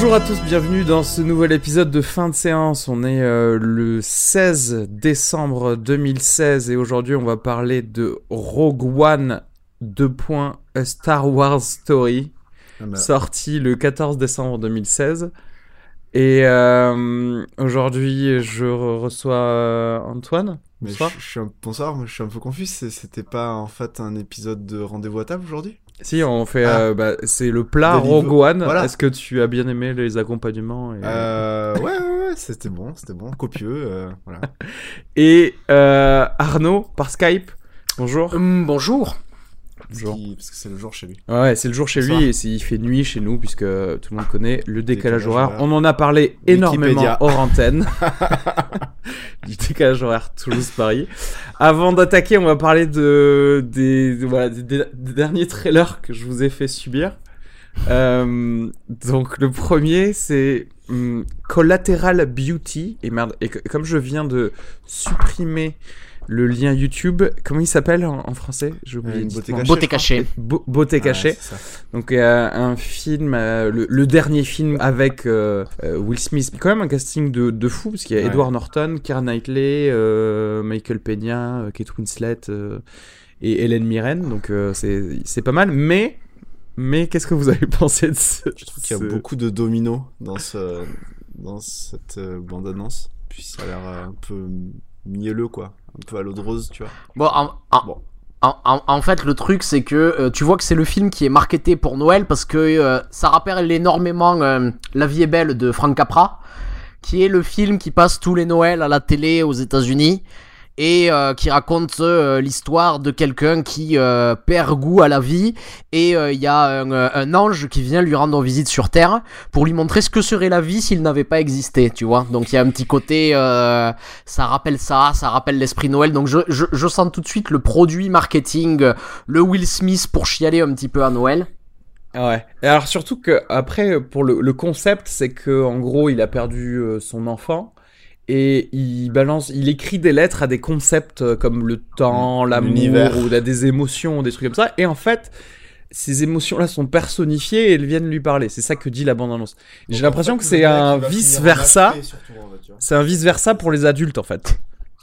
Bonjour à tous, bienvenue dans ce nouvel épisode de fin de séance. On est euh, le 16 décembre 2016 et aujourd'hui on va parler de Rogue One 2. A Star Wars Story, Ah bah, sorti le 14 décembre 2016. Et euh, aujourd'hui je re- reçois euh, Antoine. mais Bonsoir. je, je suis un... Bonsoir, je suis un peu confus. C'était pas en fait un épisode de rendez-vous à table aujourd'hui? Si, on fait. Ah. euh, bah, c'est le plat One. Voilà. Est-ce que tu as bien aimé les accompagnements et... euh... Ouais, ouais, ouais, c'était bon, c'était bon, copieux, euh, voilà. Et euh, Arnaud par Skype. Bonjour. Hum, bonjour. Parce que c'est le jour chez lui. Ouais, c'est le jour chez lui et il fait nuit chez nous puisque tout le monde connaît le décalage Décalage horaire. horaire. On en a parlé énormément Wikipédia. hors antenne. du décalage horaire Toulouse-Paris. Avant d'attaquer, on va parler de, des, de- voilà, des, des- des derniers trailers que je vous ai fait subir. Euh, donc le premier c'est hum, Collateral Beauty et merde et comme je viens de supprimer le lien YouTube comment il s'appelle en, en français? J'ai oublié Euh, beauté cachée. Beauté cachée. Beau- Beauté cachée ça. donc euh, un film, euh, le, le dernier film avec euh, euh, Will Smith, quand même un casting de, de fou parce qu'il y a Ouais. Edward Norton, Keira Knightley, euh, Michael Peña, Kate Winslet euh, et Hélène Mirren, donc euh, c'est c'est pas mal. Mais mais qu'est-ce que vous avez pensé de ce Je trouve qu'il y a ce- beaucoup de dominos dans, ce... dans cette euh, bande-annonce. Puis ça a l'air un peu mielleux, quoi. Un peu à l'eau de rose, tu vois. Bon, en, en- Bon. en- en- en fait, le truc, c'est que euh, tu vois que c'est le film qui est marketé pour Noël parce que euh, ça rappelle énormément euh, La vie est belle de Frank Capra, qui est le film qui passe tous les Noëls à la télé aux États-Unis et euh, qui raconte euh, l'histoire de quelqu'un qui euh, perd goût à la vie et euh, il y a un, euh, un ange qui vient lui rendre visite sur Terre pour lui montrer ce que serait la vie s'il n'avait pas existé, tu vois. Donc il y a un petit côté, euh, ça rappelle ça, ça rappelle l'esprit Noël. Donc je, je, je sens tout de suite le produit marketing, le Will Smith pour chialer un petit peu à Noël. Ouais. Et alors surtout que après pour le, le concept, c'est que en gros il a perdu son enfant. Et il balance, il écrit des lettres à des concepts euh, comme le temps, l'amour, L'univers. ou à des émotions, des trucs comme ça. Et en fait, ces émotions-là sont personnifiées et elles viennent lui parler. C'est ça que dit la bande-annonce. J'ai l'impression que c'est un vice-versa. C'est un vice-versa pour les adultes, en fait.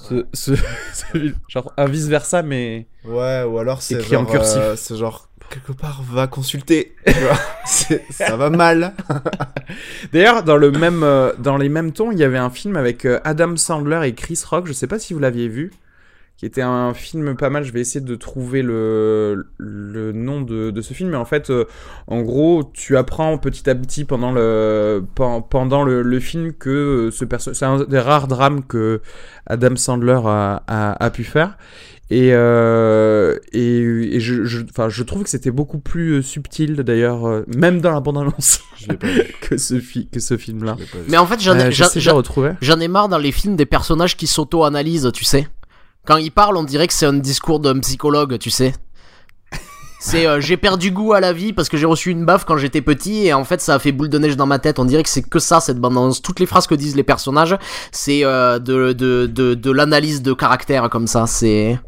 Ce, ce- ce- genre un vice-versa, mais... Ouais, ou alors c'est Écrit en genre, cursif. euh, c'est genre quelque part va consulter. ça va mal. D'ailleurs, dans le même, euh, dans les mêmes tons, il y avait un film avec euh, Adam Sandler et Chris Rock. Je sais pas si vous l'aviez vu, qui était un film pas mal. Je vais essayer de trouver le, le nom de, de ce film. Mais en fait, euh, en gros, tu apprends petit à petit pendant le, pen- pendant le, le film que ce perso, c'est un des rares drames que Adam Sandler a, a pu faire. Et, euh, et, et je, je, enfin, je trouve que c'était beaucoup plus euh, subtil d'ailleurs, euh, même dans la bande-annonce, que ce, fi- que ce film-là. Mais en fait, j'en ai, Euh, j'en- ai marre dans les films des personnages qui s'auto-analysent, tu sais. Quand ils parlent, on dirait que c'est un discours d'un psychologue, tu sais. C'est euh, j'ai perdu goût à la vie parce que j'ai reçu une baffe quand j'étais petit et en fait ça a fait boule de neige dans ma tête. On dirait que c'est que ça cette bande annonce. Toutes les phrases que disent les personnages, c'est euh, de, de, de, de l'analyse de caractère comme ça. C'est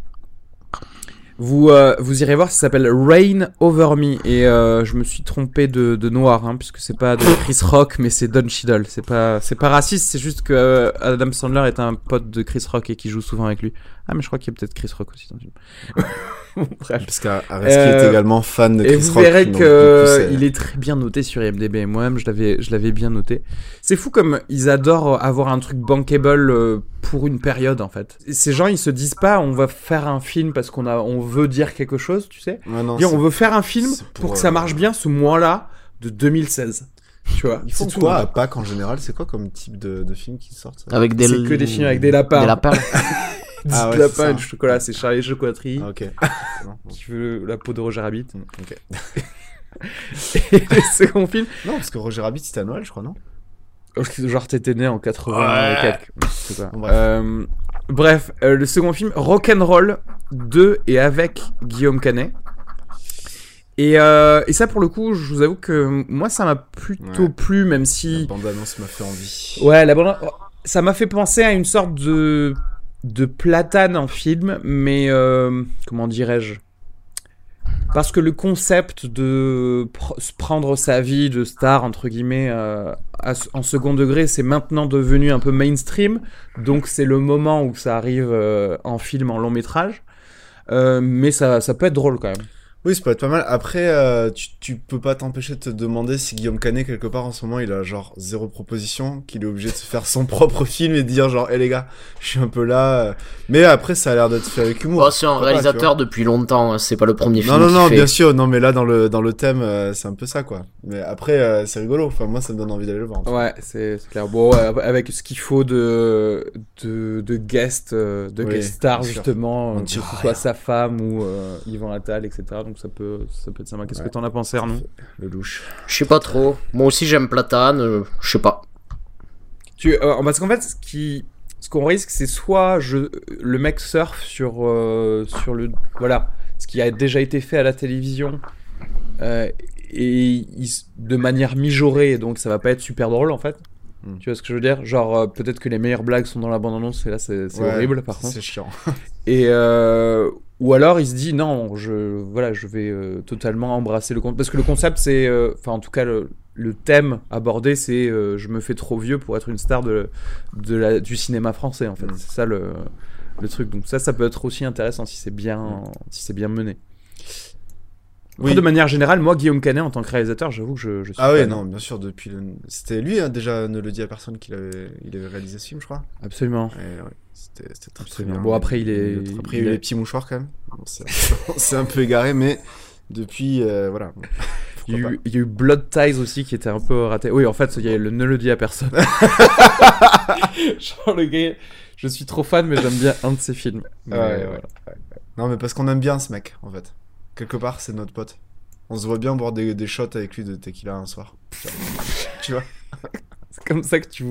Vous, euh, vous irez voir, ça s'appelle Rain Over Me. Et euh, je me suis trompé de, de noir, hein, puisque c'est pas de Chris Rock, mais c'est Don Cheadle. C'est pas, c'est pas raciste, c'est juste que euh, Adam Sandler est un pote de Chris Rock et qui joue souvent avec lui. Ah, mais je crois qu'il y a peut-être Chris Rock aussi dans le film. Bref. Parce qu'Areski Euh, est également fan de Et Chris vous Rock. verrez donc, que du coup, c'est- il est très bien noté sur IMDb. Moi-même, je l'avais, je l'avais bien noté. C'est fou comme ils adorent avoir un truc bankable euh, pour une période en fait. Ces gens, ils se disent pas, on va faire un film parce qu'on a, on veut dire quelque chose, tu sais. Ouais, non, Dire, on veut faire un film pour, pour, que ça euh, marche bien ce mois-là de 2016. Tu vois. Ils font C'est quoi à Pâques en général C'est quoi comme type de, de film qui sortent ça? Avec des C'est que des films avec des lapins. Des lapins. Dix Ah ouais, lapins ça. et du chocolat, c'est Charlie Chocolaterie. Ah, ok. Qui veut la peau de Roger Rabbit? ok. Et le second film, Non, parce que Roger Rabbit c'était à Noël, je crois, non? Genre t'étais né en 80 Ouais. Bref. Euh, bref, euh, le second film, Rock'n'Roll de et avec Guillaume Canet. Et, euh, et ça pour le coup, je vous avoue que moi ça m'a plutôt Ouais. plu, même La si... bande-annonce m'a fait envie. Ouais, la bande- ça m'a fait penser à une sorte de de platane en film, mais comment dirais-je? Parce que le concept de pr- prendre sa vie de star entre guillemets euh, en second degré, c'est maintenant devenu un peu mainstream. Donc c'est le moment où ça arrive euh, en film, en long métrage. Euh, mais ça, ça peut être drôle quand même. Oui, ça peut être pas mal. Après, euh, tu, tu peux pas t'empêcher de te demander si Guillaume Canet, quelque part en ce moment, il a genre zéro proposition, qu'il est obligé de se faire son propre film et de dire genre, hé les gars, je suis un peu là. euh. Mais après, ça a l'air d'être fait avec humour. Bon, c'est un pas, réalisateur depuis longtemps, hein, c'est pas le premier film Non, non, non, fait. bien sûr. Non, mais là, dans le, dans le thème, euh, c'est un peu ça, quoi. Mais après, euh, c'est rigolo. Enfin, moi, ça me donne envie d'aller le voir. Ouais, c'est clair. Bon, ouais, avec ce qu'il faut de, de, de guest, de Oui, guest star, justement, que ce soit sa femme ou euh, Yvan Attal, etc. Donc ça peut, ça peut être sympa. Qu'est-ce Ouais. que t'en as pensé, Arnaud? Le louche. Je sais pas trop. Moi aussi j'aime Platane, euh, je sais pas. tu, euh, Parce qu'en fait, ce qui. Ce qu'on risque, c'est soit je, le mec surfe sur, euh, sur le. Voilà. Ce qui a déjà été fait à la télévision. euh, et il de manière mijaurée, donc ça va pas être super drôle en fait. Mm. Tu vois ce que je veux dire? Genre, euh, peut-être que les meilleures blagues sont dans la bande-annonce, et là c'est c'est Ouais, horrible par contre. C'est chiant. Et euh, ou alors il se dit non, je voilà, je vais euh, totalement embrasser le concept parce que le concept c'est, euh, enfin en tout cas le, le thème abordé c'est euh, je me fais trop vieux pour être une star de, de la, du cinéma français en fait. Mm. C'est ça le, le truc. Donc ça, ça peut être aussi intéressant si c'est bien, si c'est bien mené. Après, Oui. de manière générale, moi Guillaume Canet en tant que réalisateur, j'avoue que je, je suis Ah ouais, non, bien sûr, depuis le... C'était lui, hein, déjà, ne le dit à personne qu'il avait... Il avait réalisé ce film, je crois. Absolument. Ouais, c'était très, très bien. Bon, après, il est- Après, il il y a eu est- les petits mouchoirs, quand même. Bon, c'est c'est un peu égaré, mais depuis, euh, voilà. Il y, a eu, il y a eu Blood Ties aussi qui était un peu raté. Oui, en fait, il y a le ne le dit à personne. Genre le gars, je suis trop fan, mais j'aime bien un de ses films. Mais, Ouais, voilà. Non, mais parce qu'on aime bien ce mec, en fait. Quelque part, c'est notre pote. On se voit bien boire des, des shots avec lui de tequila un soir. tu vois C'est comme ça que tu,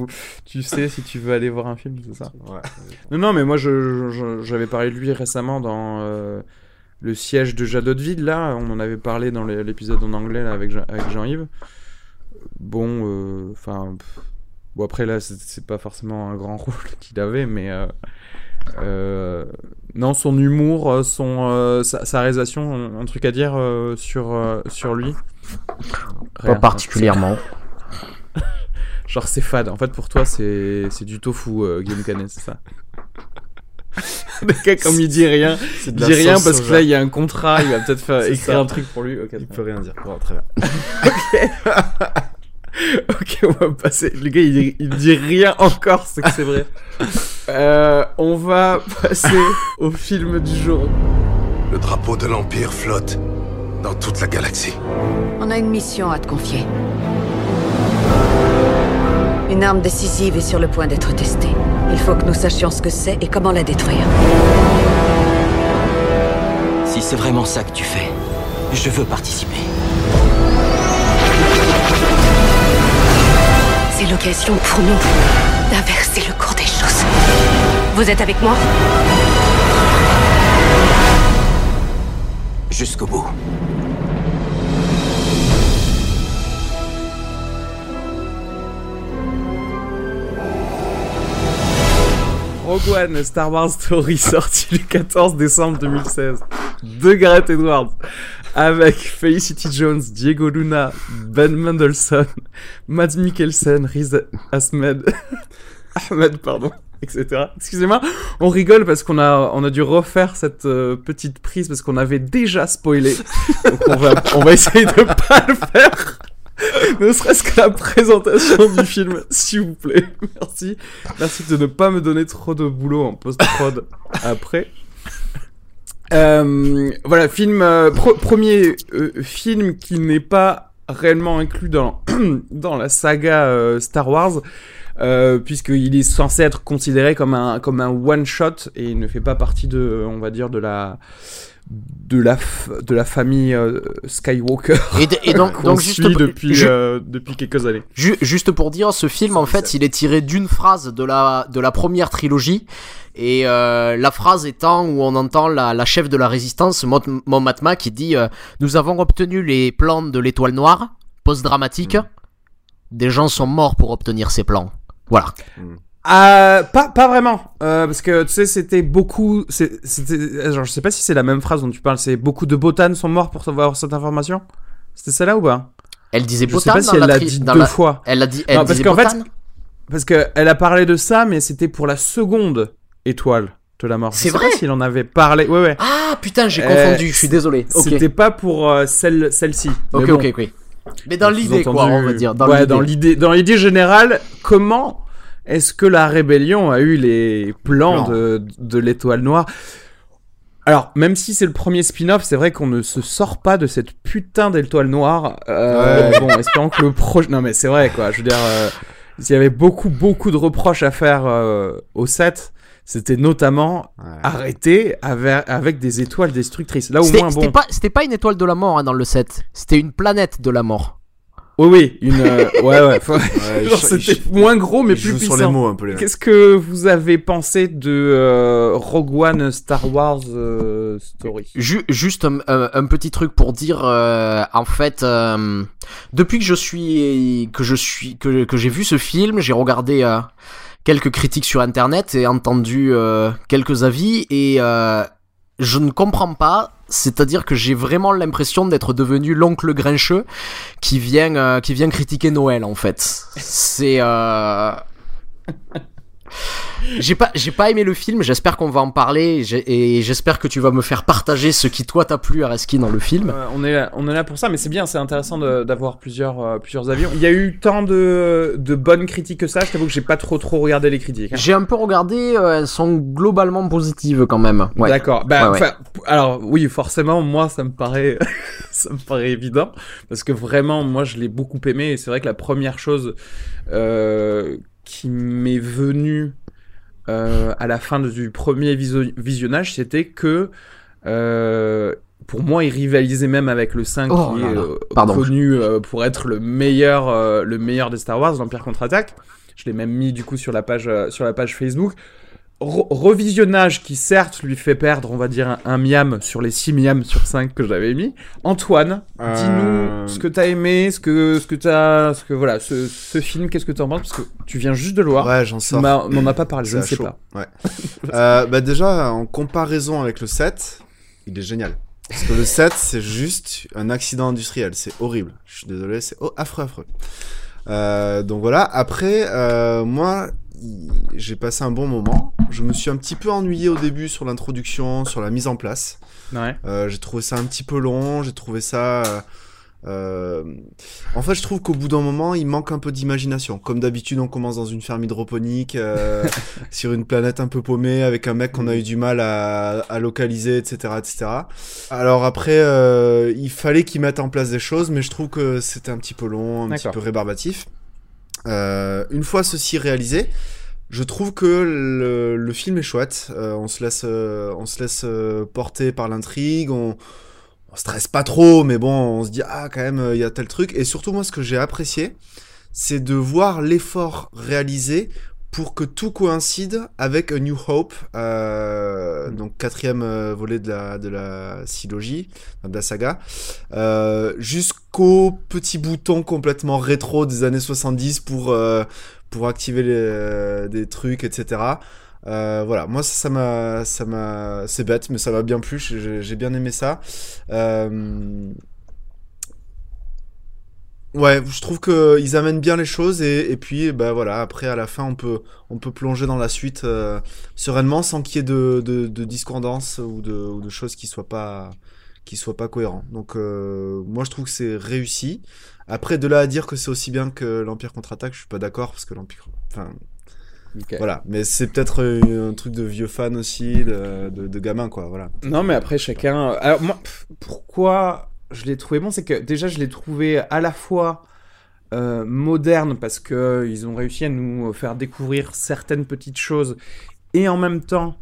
tu sais si tu veux aller voir un film, c'est ça Ouais. Non, non, mais moi, je- je- j'avais parlé de lui récemment dans euh, le siège de Jadoteville, là. On en avait parlé dans l'épisode en anglais là, avec, avec Jean-Yves. Bon, euh, enfin. pff, bon, après, là, c'est- c'est pas forcément un grand rôle qu'il avait, mais. euh, euh, non, son humour, euh, son, euh, sa, sa réalisation, un, un truc à dire euh, sur, sur lui Pas particulièrement. Genre, c'est fade. En fait, pour toi, c'est du tofu, Guillaume Canet, c'est ça Le gars, comme il dit rien, il dit rien parce que là, il y a un contrat, il va peut-être faire écrire ça. un truc pour lui. Ok, Il peut rien dire. Bon, très bien. Ok, on va passer. Le gars, il, dit- il dit rien encore, c'est que c'est vrai. Euh, on va passer au film du jour. Le drapeau de l'Empire flotte dans toute la galaxie. On a une mission à te confier. Une arme décisive est sur le point d'être testée. Il faut que nous sachions ce que c'est et comment la détruire. Si c'est vraiment ça que tu fais, je veux participer. C'est l'occasion pour nous d'inverser le cours des Vous êtes avec moi? Jusqu'au bout. Rogue One, Star Wars Story, sorti le 14 décembre 2016. De Gareth Edwards. Avec Felicity Jones, Diego Luna, Ben Mendelsohn, Mads Mikkelsen, Riz Ahmed, Ahmed, pardon, etc. Excusez-moi, on rigole parce qu'on a, on a dû refaire cette euh, petite prise parce qu'on avait déjà spoilé. Donc on va, on va essayer de pas le faire. Ne serait-ce que la présentation du film, s'il vous plaît. Merci. Merci de ne pas me donner trop de boulot en post-prod après. Euh, voilà, film euh, pro- premier euh, film qui n'est pas réellement inclus dans dans la saga Star Wars. Euh, puisqu'il est censé être considéré comme un comme un one shot et il ne fait pas partie de on va dire de la de la de la famille euh, Skywalker Et, de- et donc, donc suit juste, depuis ju- euh, depuis quelques années. ju- juste pour dire, ce film, en fait, il est tiré d'une phrase de la, de la première trilogie. Et euh, la phrase étant où on entend la, la chef de la résistance, Mon Matma, qui dit euh, Nous avons obtenu les plans de l'étoile noire, post-dramatique. Des gens sont morts pour obtenir ces plans. Voilà. Ah, pas, pas vraiment. Euh, parce que tu sais, c'était beaucoup. C'était, genre, je sais pas si c'est la même phrase dont tu parles. C'est beaucoup de botanes sont morts pour savoir cette information. C'était celle-là ou pas? Elle disait Je sais pas si elle la l'a dit deux la- fois. Elle a dit, elle Non, parce qu'en fait, Parce que elle a parlé de ça, mais c'était pour la seconde étoile de la mort. C'est vrai? s'il en avait parlé. Ouais, ouais. Ah putain, j'ai Euh, confondu, je suis désolé. C'était pas pour euh, celle, celle-ci. ok, bon, ok, ok. Mais dans l'idée, quoi, on va dire. Dans ouais, l'idée. dans l'idée, dans l'idée générale, comment est-ce que la rébellion a eu les plans Plans. de, de l'étoile noire? Alors, même si c'est le premier spin-off, c'est vrai qu'on ne se sort pas de cette putain d'étoile noire. Euh, Ouais. Bon, espérons que le projet. Non, mais c'est vrai, quoi. Je veux dire, euh, il y avait beaucoup, beaucoup de reproches à faire euh, au set. C'était notamment Ouais. arrêter avec, avec des étoiles destructrices. Là, au C'était moins, c'était bon. pas, c'était pas une étoile de la mort hein, dans le set. C'était une planète de la mort. Oui, oui, une. euh, ouais, ouais. c'était moins gros, mais plus puissant. sur les mots un peu les mecs. Qu'est-ce que vous avez pensé de euh, Rogue One Star Wars euh, Story? Ju- juste un, un- un petit truc pour dire, euh, en fait, euh, depuis que je suis, que je suis, que, que j'ai vu ce film, j'ai regardé euh, quelques critiques sur internet et entendu euh, quelques avis et euh, je ne comprends pas. C'est-à-dire que j'ai vraiment l'impression d'être devenu l'oncle grincheux qui vient, euh, qui vient critiquer Noël en fait. C'est. J'ai pas, j'ai pas aimé le film. J'espère qu'on va en parler et j'espère que tu vas me faire partager ce qui toi t'a plu à Reski dans le film. Euh, on, est là, on est là pour ça, mais c'est bien, c'est intéressant d'avoir plusieurs, euh, plusieurs avis. Il y a eu tant de, de bonnes critiques que ça, je t'avoue que j'ai pas trop trop regardé les critiques. hein. J'ai un peu regardé, euh, elles sont globalement positives quand même. Ouais. D'accord. Bah, Ouais, alors oui, forcément, moi, ça me paraît, ça me paraît évident parce que vraiment, moi, je l'ai beaucoup aimé et c'est vrai que la première chose euh, qui m'est venue euh, à la fin du premier visionnage, c'était que euh, pour moi, il rivalisait même avec le 5 Oh qui là est là. euh, Pardon. connu euh, pour être le meilleur, le meilleur des Star Wars, l'Empire contre-attaque. Je l'ai même mis du coup sur la page, sur la page Facebook. Re- revisionnage qui certes lui fait perdre, on va dire, un, un miam sur les 6 miams sur 5 que j'avais mis. Antoine, Euh, dis-nous ce que t'as aimé, ce que, ce que t'as, ce que voilà, ce, ce film, qu'est-ce que t'en penses? Parce que tu viens juste de le voir. Ouais, j'en sors. m'as- m'en as pas parlé, je ne sais chaud. pas. Ouais. Euh, bah déjà, en comparaison avec le 7, il est génial. Parce que le 7, c'est juste un accident industriel. C'est horrible. Je suis désolé, c'est affreux, affreux. Euh, donc voilà. Après, euh, moi, j'ai passé un bon moment. Je me suis un petit peu ennuyé au début sur l'introduction, sur la mise en place. Ouais. Euh, j'ai trouvé ça un petit peu long, j'ai trouvé ça... euh, euh, En fait, je trouve qu'au bout d'un moment, il manque un peu d'imagination. Comme d'habitude, on commence dans une ferme hydroponique, euh, sur une planète un peu paumée, avec un mec qu'on a eu du mal à, à localiser, etc., etc. Alors après, euh, il fallait qu'ils mettent en place des choses, mais je trouve que c'était un petit peu long, un petit peu rébarbatif. Euh, une fois ceci réalisé, je trouve que le, film est chouette. On se laisse, euh, on se laisse euh, porter par l'intrigue. On, on stresse pas trop, mais bon, on se dit ah quand même il y a tel truc. Et surtout moi, ce que j'ai apprécié, c'est de voir l'effort réalisé pour que tout coïncide avec A New Hope, euh, donc quatrième euh, volet de la de la silogie, de la saga, euh, jusqu'au petit bouton complètement rétro des années 70 pour pour activer les, des trucs, etc. Voilà, moi ça m'a, ça m'a, c'est bête, mais ça m'a bien plu. J'ai bien aimé ça. Euh, Ouais, je trouve que ils amènent bien les choses et, et puis bah voilà après à la fin on peut on peut plonger dans la suite euh, sereinement sans qu'il y ait de, de, de discordance ou de, ou de choses qui soient pas qui soient pas cohérents. Donc euh, moi je trouve que c'est réussi. Après de là à dire que c'est aussi bien que l'Empire contre-attaque, je suis pas d'accord parce que l'Empire enfin Ok. voilà, mais c'est peut-être euh, un truc de vieux fan aussi de, de, de gamin quoi, voilà. Non, mais après, chacun. Alors, moi, pff, pourquoi je l'ai trouvé bon C'est que déjà, je l'ai trouvé à la fois euh, moderne parce que euh, ils ont réussi à nous faire découvrir certaines petites choses et en même temps.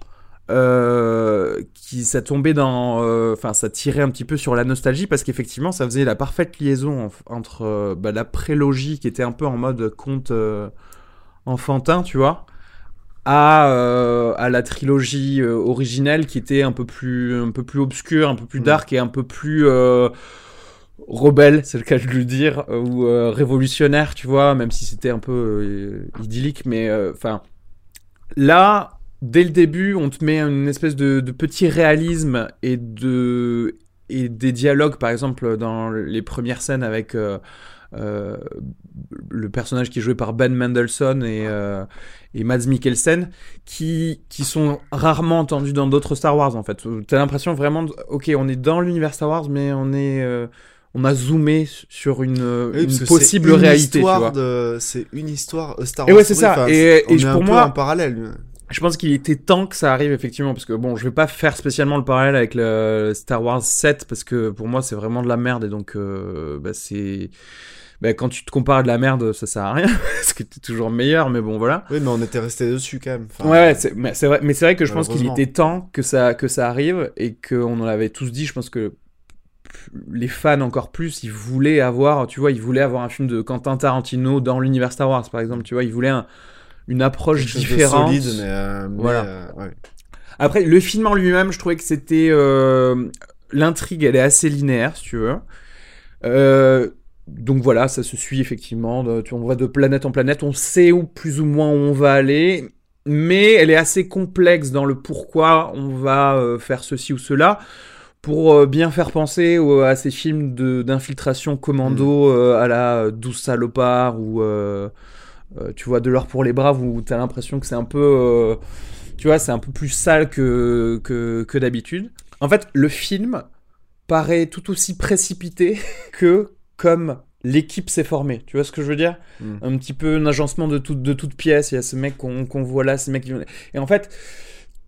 Euh, qui ça tombait dans euh, enfin ça tirait un petit peu sur la nostalgie parce qu'effectivement ça faisait la parfaite liaison en- entre euh, bah, la prélogie qui était un peu en mode conte euh, enfantin tu vois à, euh, à la trilogie euh, originelle qui était un peu plus un peu plus obscure, un peu plus Mm. dark et un peu plus euh, rebelle, c'est le cas de le dire, ou révolutionnaire, tu vois, même si c'était un peu idyllique, mais enfin là, dès le début, on te met une espèce de, de petit réalisme et de et des dialogues, par exemple, dans les premières scènes avec euh, le personnage qui est joué par Ben Mendelssohn et, euh, et Mads Mikkelsen, qui, qui sont rarement entendus dans d'autres Star Wars, en fait. T'as l'impression vraiment, de- ok, on est dans l'univers Star Wars, mais on est... euh, on a zoomé sur une, Oui, une possible une réalité, C'est une histoire euh, Star Et Wars. ouais, c'est ça. enfin, Et- on et est pour un moi- en parallèle. Je pense qu'il était temps que ça arrive effectivement parce que bon, je vais pas faire spécialement le parallèle avec le Star Wars 7 parce que pour moi c'est vraiment de la merde et donc euh, bah, c'est bah, quand tu te compares à de la merde, ça sert à rien parce que t'es toujours meilleur mais bon voilà. Oui, mais on était resté dessus quand même. Enfin, ouais, ouais, c'est mais c'est vrai mais c'est vrai que je pense qu'il était temps que ça que ça arrive et qu'on en avait tous dit, je pense que les fans encore plus, ils voulaient avoir, tu vois, ils voulaient avoir un film de Quentin Tarantino dans l'univers Star Wars par exemple, tu vois, ils voulaient un- une approche différente. solide, mais, euh, mais, Voilà. euh, ouais. Après, le film en lui-même, je trouvais que c'était. euh, L'intrigue, elle est assez linéaire, si tu veux. Euh, donc voilà, ça se suit effectivement. de- tu- on va de planète en planète, on sait où plus ou moins où on va aller. Mais elle est assez complexe dans le pourquoi on va euh, faire ceci ou cela. Pour euh, bien faire penser au- à ces films d'infiltration commando euh, à la 12 salopards ou euh, euh, tu vois de l'or pour les braves où t'as l'impression que c'est un peu euh, tu vois, c'est un peu plus sale que, que, que d'habitude. En fait, le film paraît tout aussi précipité que comme l'équipe s'est formée. Tu vois ce que je veux dire Mm. Un petit peu un agencement de, tout, de toutes pièces. Il y a ce mec qu'on voit là, ce mec qui... Et en fait,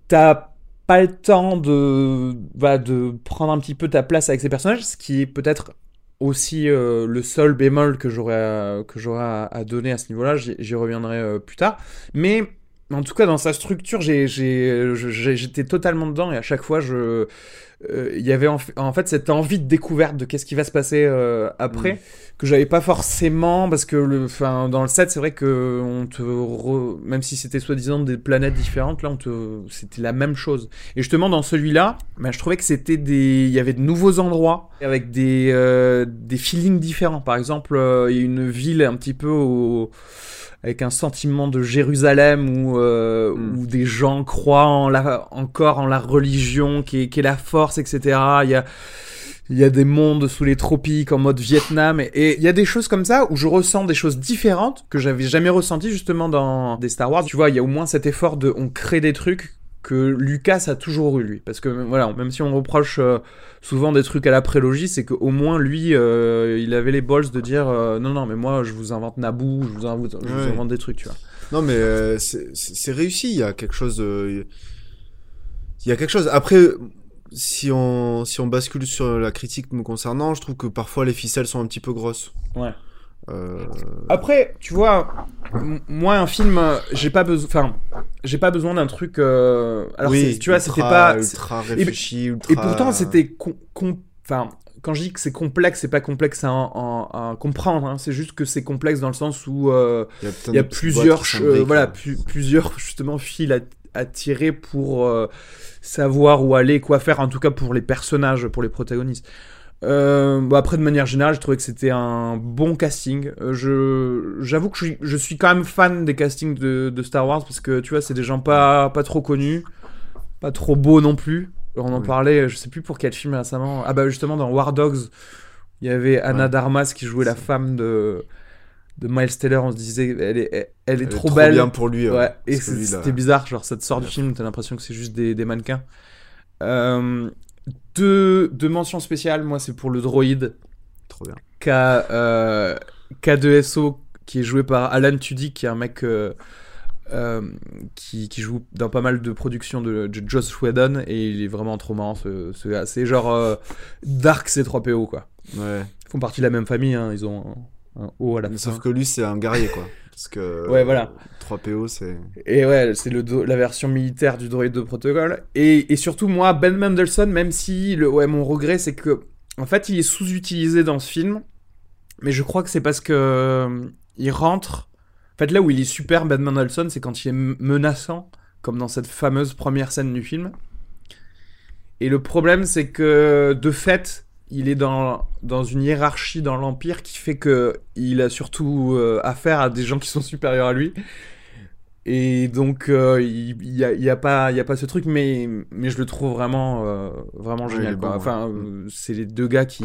t'as pas le temps de, bah, de prendre un petit peu ta place avec ces personnages, ce qui est peut-être aussi euh, le seul bémol que j'aurais à- que j'aurais à, à donner à ce niveau-là. J'y j'y reviendrai euh, plus tard. Mais en tout cas, dans sa structure, j'étais totalement dedans et à chaque fois, je, euh, il y avait en, fait- en fait cette envie de découverte de qu'est-ce qui va se passer euh, après Mm. que j'avais pas forcément parce que le, enfin, dans le set, c'est vrai que on te, re- même si c'était soi-disant des planètes différentes, là, on te, c'était la même chose. Et justement, dans celui-là, bah, je trouvais que c'était des, il y avait de nouveaux endroits avec des, euh, des feelings différents. Par exemple, euh, il y a une ville un petit peu au avec un sentiment de Jérusalem où, euh, Mm. où des gens croient en la, encore en la religion qui est, qui est la force, etc. Il y a, il y a des mondes sous les tropiques en mode Vietnam et, et il y a des choses comme ça où je ressens des choses différentes que j'avais jamais ressenties justement dans des Star Wars. Tu vois, il y a au moins cet effort de on crée des trucs que Lucas a toujours eu lui parce que voilà même si on reproche euh, souvent des trucs à la prélogie c'est qu'au moins lui euh, il avait les balls de dire euh, non non mais moi je vous invente Naboo je vous invente, je vous invente des trucs tu vois Non, mais c'est réussi. Il y a quelque chose. de- Il y a quelque chose. Après, si on si on bascule sur la critique me concernant, je trouve que parfois les ficelles sont un petit peu grosses. Ouais. Euh, Après, tu vois, moi un film, j'ai pas besoin, enfin, j'ai pas besoin d'un truc. euh, Alors, tu vois, c'était pas. ultra réfléchi, ultra. Et pourtant, c'était, com- enfin, quand je dis que c'est complexe, c'est pas complexe à, en- en- à comprendre. hein, c'est juste que c'est complexe dans le sens où euh, Il y a, il y plusieurs, voilà, hein. pu- plusieurs justement fils à, à tirer pour savoir où aller, quoi faire, en tout cas pour les personnages, pour les protagonistes. Euh, bon, après, de manière générale, je trouvais que c'était un bon casting. Euh, je, j'avoue que je suis, je suis quand même fan des castings de, de Star Wars parce que tu vois, c'est des gens pas, pas trop connus, pas trop beaux non plus. On en Oui. parlait, je sais plus pour quel film récemment. Ah bah justement dans War Dogs, il y avait Anna Ouais. Darmas qui jouait la femme de de Miles Taylor. On se disait, elle est, elle, elle est Elle trop belle. bien pour lui. Ouais, et c'était bizarre, genre ça te sort du film, t'as l'impression que c'est juste des, des mannequins. Euh, deux, deux mentions spéciales, moi c'est pour le droïde Trop bien. K, euh, K2SO qui est joué par Alan Tudyk, qui est un mec euh, euh, qui, qui joue dans pas mal de productions de, de Joss Whedon et il est vraiment trop marrant ce, ce gars. C'est genre Dark C3PO quoi. Ouais. Ils font partie de la même famille, hein, ils ont un, un O à la Mais fin. sauf que lui, c'est un guerrier, quoi. Parce que. Ouais, voilà. 3PO, c'est. Et ouais, c'est la version militaire du droïde de protocole. Et, et surtout, moi, Ben Mendelsohn, même si le, ouais, mon regret, c'est que, en fait, il est sous-utilisé dans ce film. Mais je crois que c'est parce que euh, il rentre. En fait, là où il est super, Ben Mendelsohn, c'est quand il est menaçant, comme dans cette fameuse première scène du film. Et le problème, c'est que, de fait, il est dans, dans une hiérarchie dans l'Empire qui fait que il a surtout euh, affaire à des gens qui sont supérieurs à lui. Et donc, euh, il il y, a, il y a pas, il y a pas ce truc, mais, mais je le trouve vraiment, euh, vraiment génial. est quoi. bon, Enfin, ouais. c'est les deux gars qui,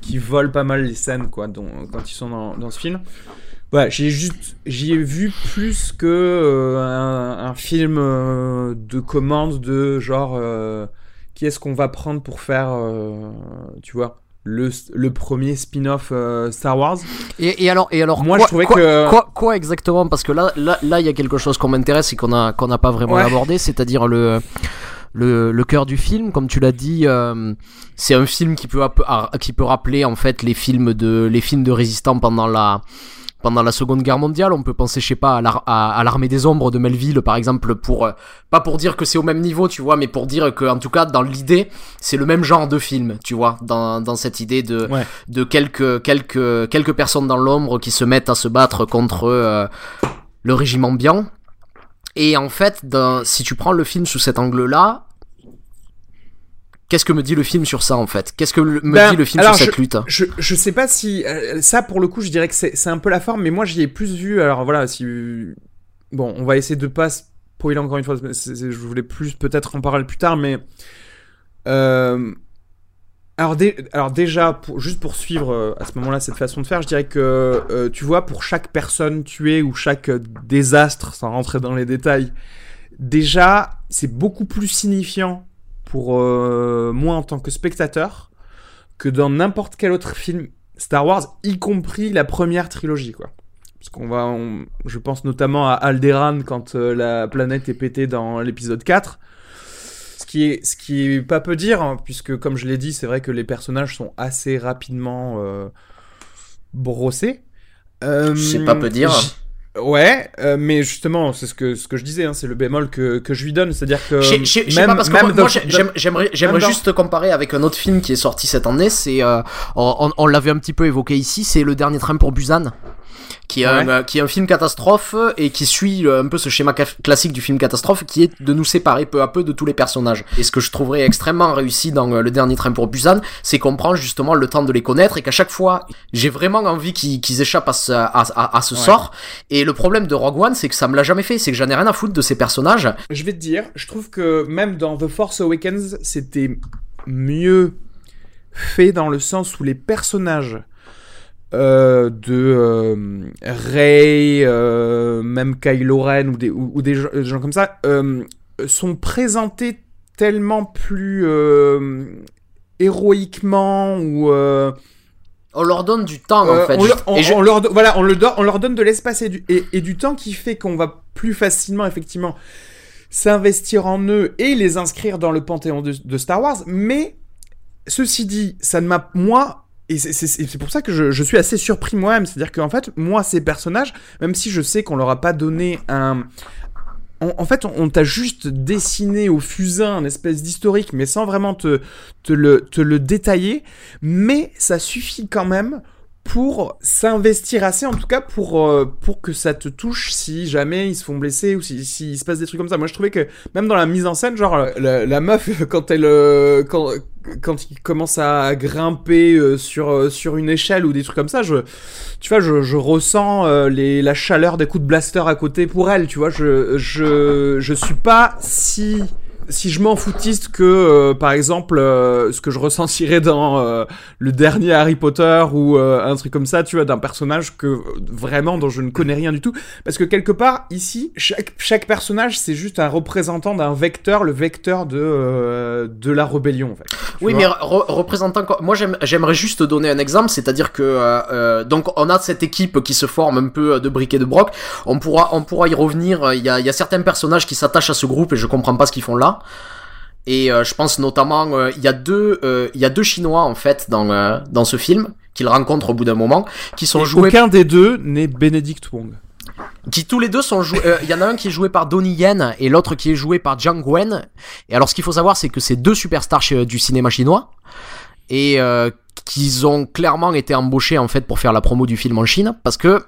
qui volent pas mal les scènes, quoi, dont- quand ils sont dans, dans ce film. Voilà, j'ai juste, j'y ai vu plus que un, un film de commande de genre, qui est-ce qu'on va prendre pour faire, euh, tu vois, le, le premier spin-off euh, Star Wars. Et, et alors, et alors Moi, quoi, je trouvais quoi, que- quoi, quoi exactement Parce que là, là, là, il y a quelque chose qu'on m'intéresse et qu'on a, qu'on n'a pas vraiment Ouais. abordé, c'est-à-dire le, le, le cœur du film. Comme tu l'as dit, euh, c'est un film qui peut, qui peut rappeler en fait les films de, les films de résistants pendant la, pendant la Seconde Guerre mondiale. On peut penser, je sais pas, à l'ar- à à l'armée des ombres de Melville, par exemple, pour euh, pas pour dire que c'est au même niveau, tu vois, mais pour dire que, en tout cas, dans l'idée, c'est le même genre de film, tu vois, dans, dans cette idée de, Ouais. de quelques, quelques, quelques personnes dans l'ombre qui se mettent à se battre contre euh, le régiment bien. Et en fait, dans- si tu prends le film sous cet angle-là, qu'est-ce que me dit le film sur ça, en fait? Qu'est-ce que me Ben, dit le film sur cette lutte? Je, je sais pas si euh, ça pour le coup je dirais que c'est un peu la forme mais moi j'y ai plus vu alors voilà si bon on va essayer de pas spoiler encore une fois je voulais plus peut-être en parler plus tard mais euh, alors, dé- alors déjà pour, juste pour suivre euh, à ce moment-là cette façon de faire je dirais que tu vois pour chaque personne tuée ou chaque désastre sans rentrer dans les détails déjà c'est beaucoup plus signifiant pour euh, moi en tant que spectateur que dans n'importe quel autre film Star Wars, y compris la première trilogie, quoi. Parce qu'on va, on- je pense notamment à Alderaan quand euh, la planète est pétée dans l'épisode 4. Ce qui est, ce qui est pas peu dire, hein, puisque comme je l'ai dit, c'est vrai que les personnages sont assez rapidement euh, brossés. Euh, C'est pas peu dire. Ouais, euh, mais justement, c'est ce que, ce que je disais, hein, c'est le bémol que, que je lui donne, c'est-à-dire que Je sais- je pas parce que moi, j'aimerais j'aimerais juste comparer avec un autre film qui est sorti cette année. C'est euh, on, on l'avait un petit peu évoqué ici. C'est le dernier train pour Busan. Qui est, un, Ouais. qui est un film catastrophe et qui suit euh, un peu ce schéma classique du film catastrophe qui est de nous séparer peu à peu de tous les personnages. Et ce que je trouverais extrêmement réussi dans euh, le dernier train pour Busan, c'est qu'on prend justement le temps de les connaître et qu'à chaque fois, j'ai vraiment envie qu'ils échappent à ce, à, à- à ce Ouais. sort. Et le problème de Rogue One, c'est que ça me l'a jamais fait. C'est que j'en ai rien à foutre de ces personnages. Je vais te dire, je trouve que même dans The Force Awakens, c'était mieux fait dans le sens où les personnages euh, de euh, Rey, euh, même Kylo Ren ou des, ou, ou des gens, des gens comme ça euh, sont présentés tellement plus euh, héroïquement ou On leur donne du temps en fait. on, leur- on- Et je- on leur, do- voilà, on, le do- on leur donne de l'espace et du, et, et du temps qui fait qu'on va plus facilement, effectivement, s'investir en eux et les inscrire dans le panthéon de, de Star Wars. Mais, ceci dit, ça ne m'a. Moi. Et c'est- pour ça que je, suis assez surpris moi-même. C'est-à-dire qu'en fait, moi, ces personnages, même si je sais qu'on leur a pas donné un. En, fait, on, t'a juste dessiné au fusain un espèce d'historique, mais sans vraiment te le détailler. Mais ça suffit quand même pour s'investir assez, en tout cas pour, euh, pour que ça te touche si jamais ils se font blesser ou s'il si, se passe des trucs comme ça. Moi je trouvais que même dans la mise en scène, genre la, meuf, quand elle. euh, quand, quand il commence à grimper euh, sur, sur une échelle ou des trucs comme ça, je, tu vois, je, je ressens les, la chaleur des coups de blaster à côté pour elle, tu vois. Je, je, je suis pas si si je m'en foutiste que, euh, par exemple, euh, ce que je ressentirais dans euh, le dernier Harry Potter ou euh, un truc comme ça, tu vois, d'un personnage que euh, vraiment dont je ne connais rien du tout, parce que quelque part ici, chaque chaque personnage c'est juste un représentant d'un vecteur, le vecteur de euh, de la rébellion en fait. Oui, mais re- représentant quoi? Moi, j'aime- j'aimerais juste donner un exemple, c'est-à-dire que donc on a cette équipe qui se forme un peu de briques et de broc. On pourra, on pourra y revenir. Il y a, il y a certains personnages qui s'attachent à ce groupe et je comprends pas ce qu'ils font là. Et euh, je pense notamment, euh, il y a deux, euh, il y a deux Chinois en fait dans dans ce film qu'ils rencontrent au bout d'un moment, qui sont Et joués, Aucun des deux n'est Benedict Wong. qui tous les deux sont joués. Il y en a un qui est joué par Donnie Yen et l'autre qui est joué par Jiang Wen. Et alors, ce qu'il faut savoir, c'est que c'est deux superstars du cinéma chinois et qu'ils ont clairement été embauchés en fait pour faire la promo du film en Chine, parce que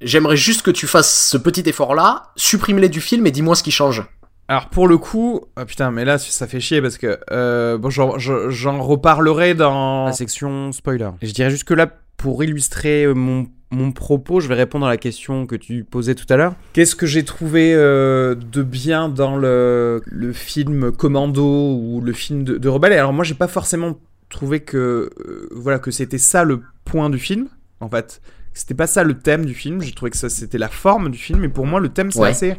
j'aimerais juste que tu fasses ce petit effort-là, supprime-les du film et dis-moi ce qui change. Alors pour le coup, ah putain, mais là ça fait chier parce que euh, bon, j'en- reparlerai dans la section spoiler. Je dirais juste que là, pour illustrer euh, mon mon propos, je vais répondre à la question que tu posais tout à l'heure. Qu'est-ce que j'ai trouvé euh, de bien dans le, le film Commando ou le film de, de Rebelle? Alors moi, j'ai pas forcément trouvé que euh, voilà que c'était ça le point du film. En fait, c'était pas ça le thème du film. J'ai trouvé que ça c'était la forme du film. Et pour moi, le thème c'est Ouais. assez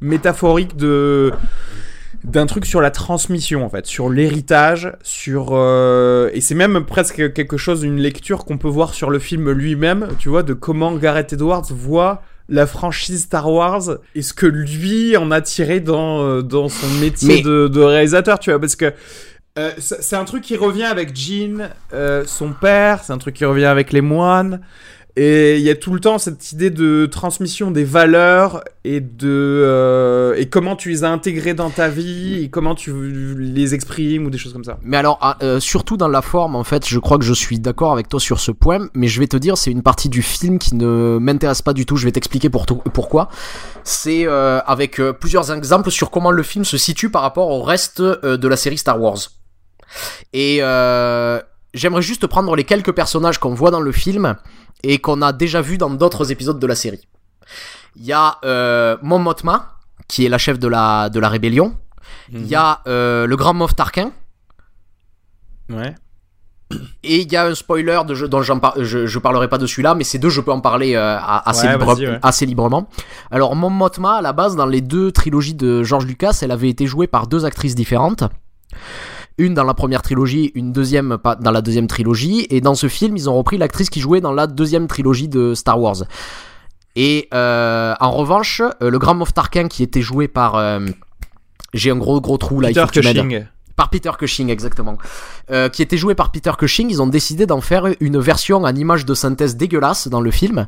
métaphorique de d'un truc sur la transmission en fait, sur l'héritage, sur euh, et c'est même presque quelque chose, une lecture qu'on peut voir sur le film lui-même, tu vois, de comment Gareth Edwards voit la franchise Star Wars et ce que lui en a tiré dans euh, dans son métier Mais- de, de réalisateur, tu vois, parce que euh, c'est c'est un truc qui revient avec Jean, euh, son père, c'est un truc qui revient avec les moines. Et il y a tout le temps cette idée de transmission des valeurs et de euh, et comment tu les as intégrées dans ta vie et comment tu les exprimes ou des choses comme ça. Mais alors, ah, euh, surtout dans la forme, en fait, je crois que je suis d'accord avec toi sur ce point, mais je vais te dire, c'est une partie du film qui ne m'intéresse pas du tout, je vais t'expliquer pourquoi. C'est euh, avec plusieurs exemples sur comment le film se situe par rapport au reste de la série Star Wars. Et j'aimerais juste prendre les quelques personnages qu'on voit dans le film et qu'on a déjà vu dans d'autres épisodes de la série. Il y a euh, Mon Mothma, qui est la chef de la, de la rébellion. Il y a euh, le grand Moff Tarkin. Ouais. Et il y a un spoiler de jeu dont par- je, je parlerai pas de celui-là, mais ces deux, je peux en parler euh, assez, Ouais, libre- vas-y, ouais. assez librement. Alors, Mon Mothma, à la base, dans les deux trilogies de George Lucas, elle avait été jouée par deux actrices différentes. Une dans la première trilogie, une deuxième dans la deuxième trilogie. Et dans ce film, ils ont repris l'actrice qui jouait dans la deuxième trilogie de Star Wars. Et euh, en revanche, euh, le grand Moff Tarkin qui était joué par... euh, j'ai un gros gros trou là, il Peter faut que. Cushing. Par Peter Cushing, exactement. Euh, qui était joué par Peter Cushing. Ils ont décidé d'en faire une version en image de synthèse dégueulasse dans le film.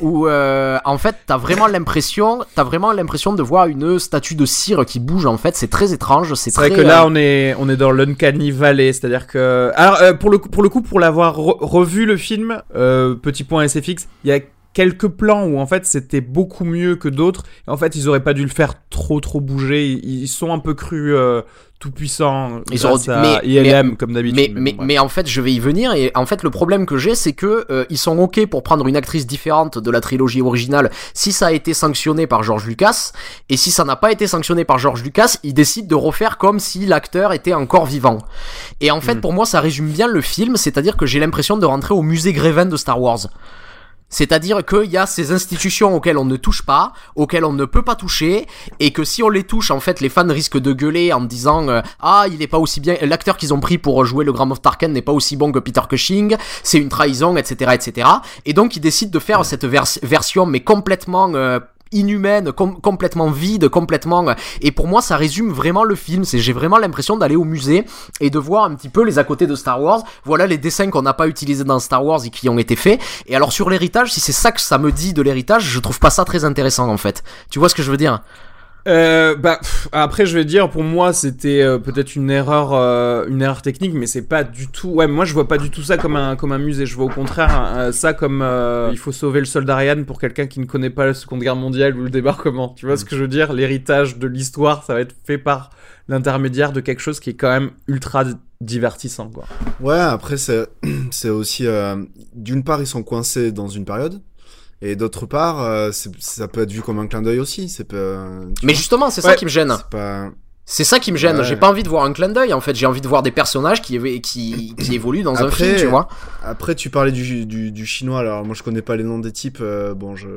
Où euh, en fait t'as vraiment l'impression t'as vraiment l'impression de voir une statue de cire qui bouge en fait c'est très étrange c'est C'est vrai que là euh, on est on est dans l'uncanny valley, c'est-à-dire que alors euh, pour le coup, pour le coup pour l'avoir re- revu le film, euh, petit point SFX, il y a quelques plans où en fait c'était beaucoup mieux que d'autres. En fait, ils auraient pas dû le faire trop trop bouger. Ils ils sont un peu crus euh, tout puissants. Ils grâce auraient- à mais- ILM comme d'habitude. mais, mais, mais en fait, je vais y venir. Et en fait, le problème que j'ai, c'est que euh, ils sont ok pour prendre une actrice différente de la trilogie originale si ça a été sanctionné par George Lucas. Et si ça n'a pas été sanctionné par George Lucas, ils décident de refaire comme si l'acteur était encore vivant. Et en fait, Mm. pour moi, ça résume bien le film. C'est-à-dire que j'ai l'impression de rentrer au musée Grévin de Star Wars. C'est-à-dire qu'il y a ces institutions auxquelles on ne touche pas, auxquelles on ne peut pas toucher, et que si on les touche, en fait, les fans risquent de gueuler en disant euh, ah il est pas aussi bien, l'acteur qu'ils ont pris pour jouer le Grand Moff Tarkin n'est pas aussi bon que Peter Cushing, c'est une trahison, etc., etc. Et donc ils décident de faire cette vers- version mais complètement euh, inhumaine, com- complètement vide, complètement. euh, Et pour moi, ça résume vraiment le film. C'est j'ai vraiment l'impression d'aller au musée et de voir un petit peu les à côté de Star Wars. Voilà les dessins qu'on n'a pas utilisés dans Star Wars et qui ont été faits. Et alors sur l'héritage, si c'est ça que ça me dit de l'héritage, je trouve pas ça très intéressant en fait. Tu vois ce que je veux dire? Euh, bah pff, après je vais dire pour moi c'était euh, peut-être une erreur euh, une erreur technique mais c'est pas du tout ouais moi je vois pas du tout ça comme un comme un musée je vois au contraire ça comme il faut sauver le soldat Ryan pour quelqu'un qui ne connaît pas la Seconde Guerre mondiale ou le débarquement tu vois ce que je veux dire? L'héritage de l'histoire ça va être fait par l'intermédiaire de quelque chose qui est quand même ultra di- divertissant quoi Ouais, après, c'est c'est aussi. D'une part, ils sont coincés dans une période. Et d'autre part, euh, ça peut être vu comme un clin d'œil aussi. C'est pas. Mais vois, justement, c'est Ouais. ça qui me gêne. c'est pas. C'est ça qui me gêne. Ouais. J'ai pas envie de voir un clin d'œil en fait. J'ai envie de voir des personnages qui évo- qui, qui évoluent dans un Après- film, tu vois. Après, tu parlais du, du, du chinois. Alors, moi, je connais pas les noms des types. euh, bon, je,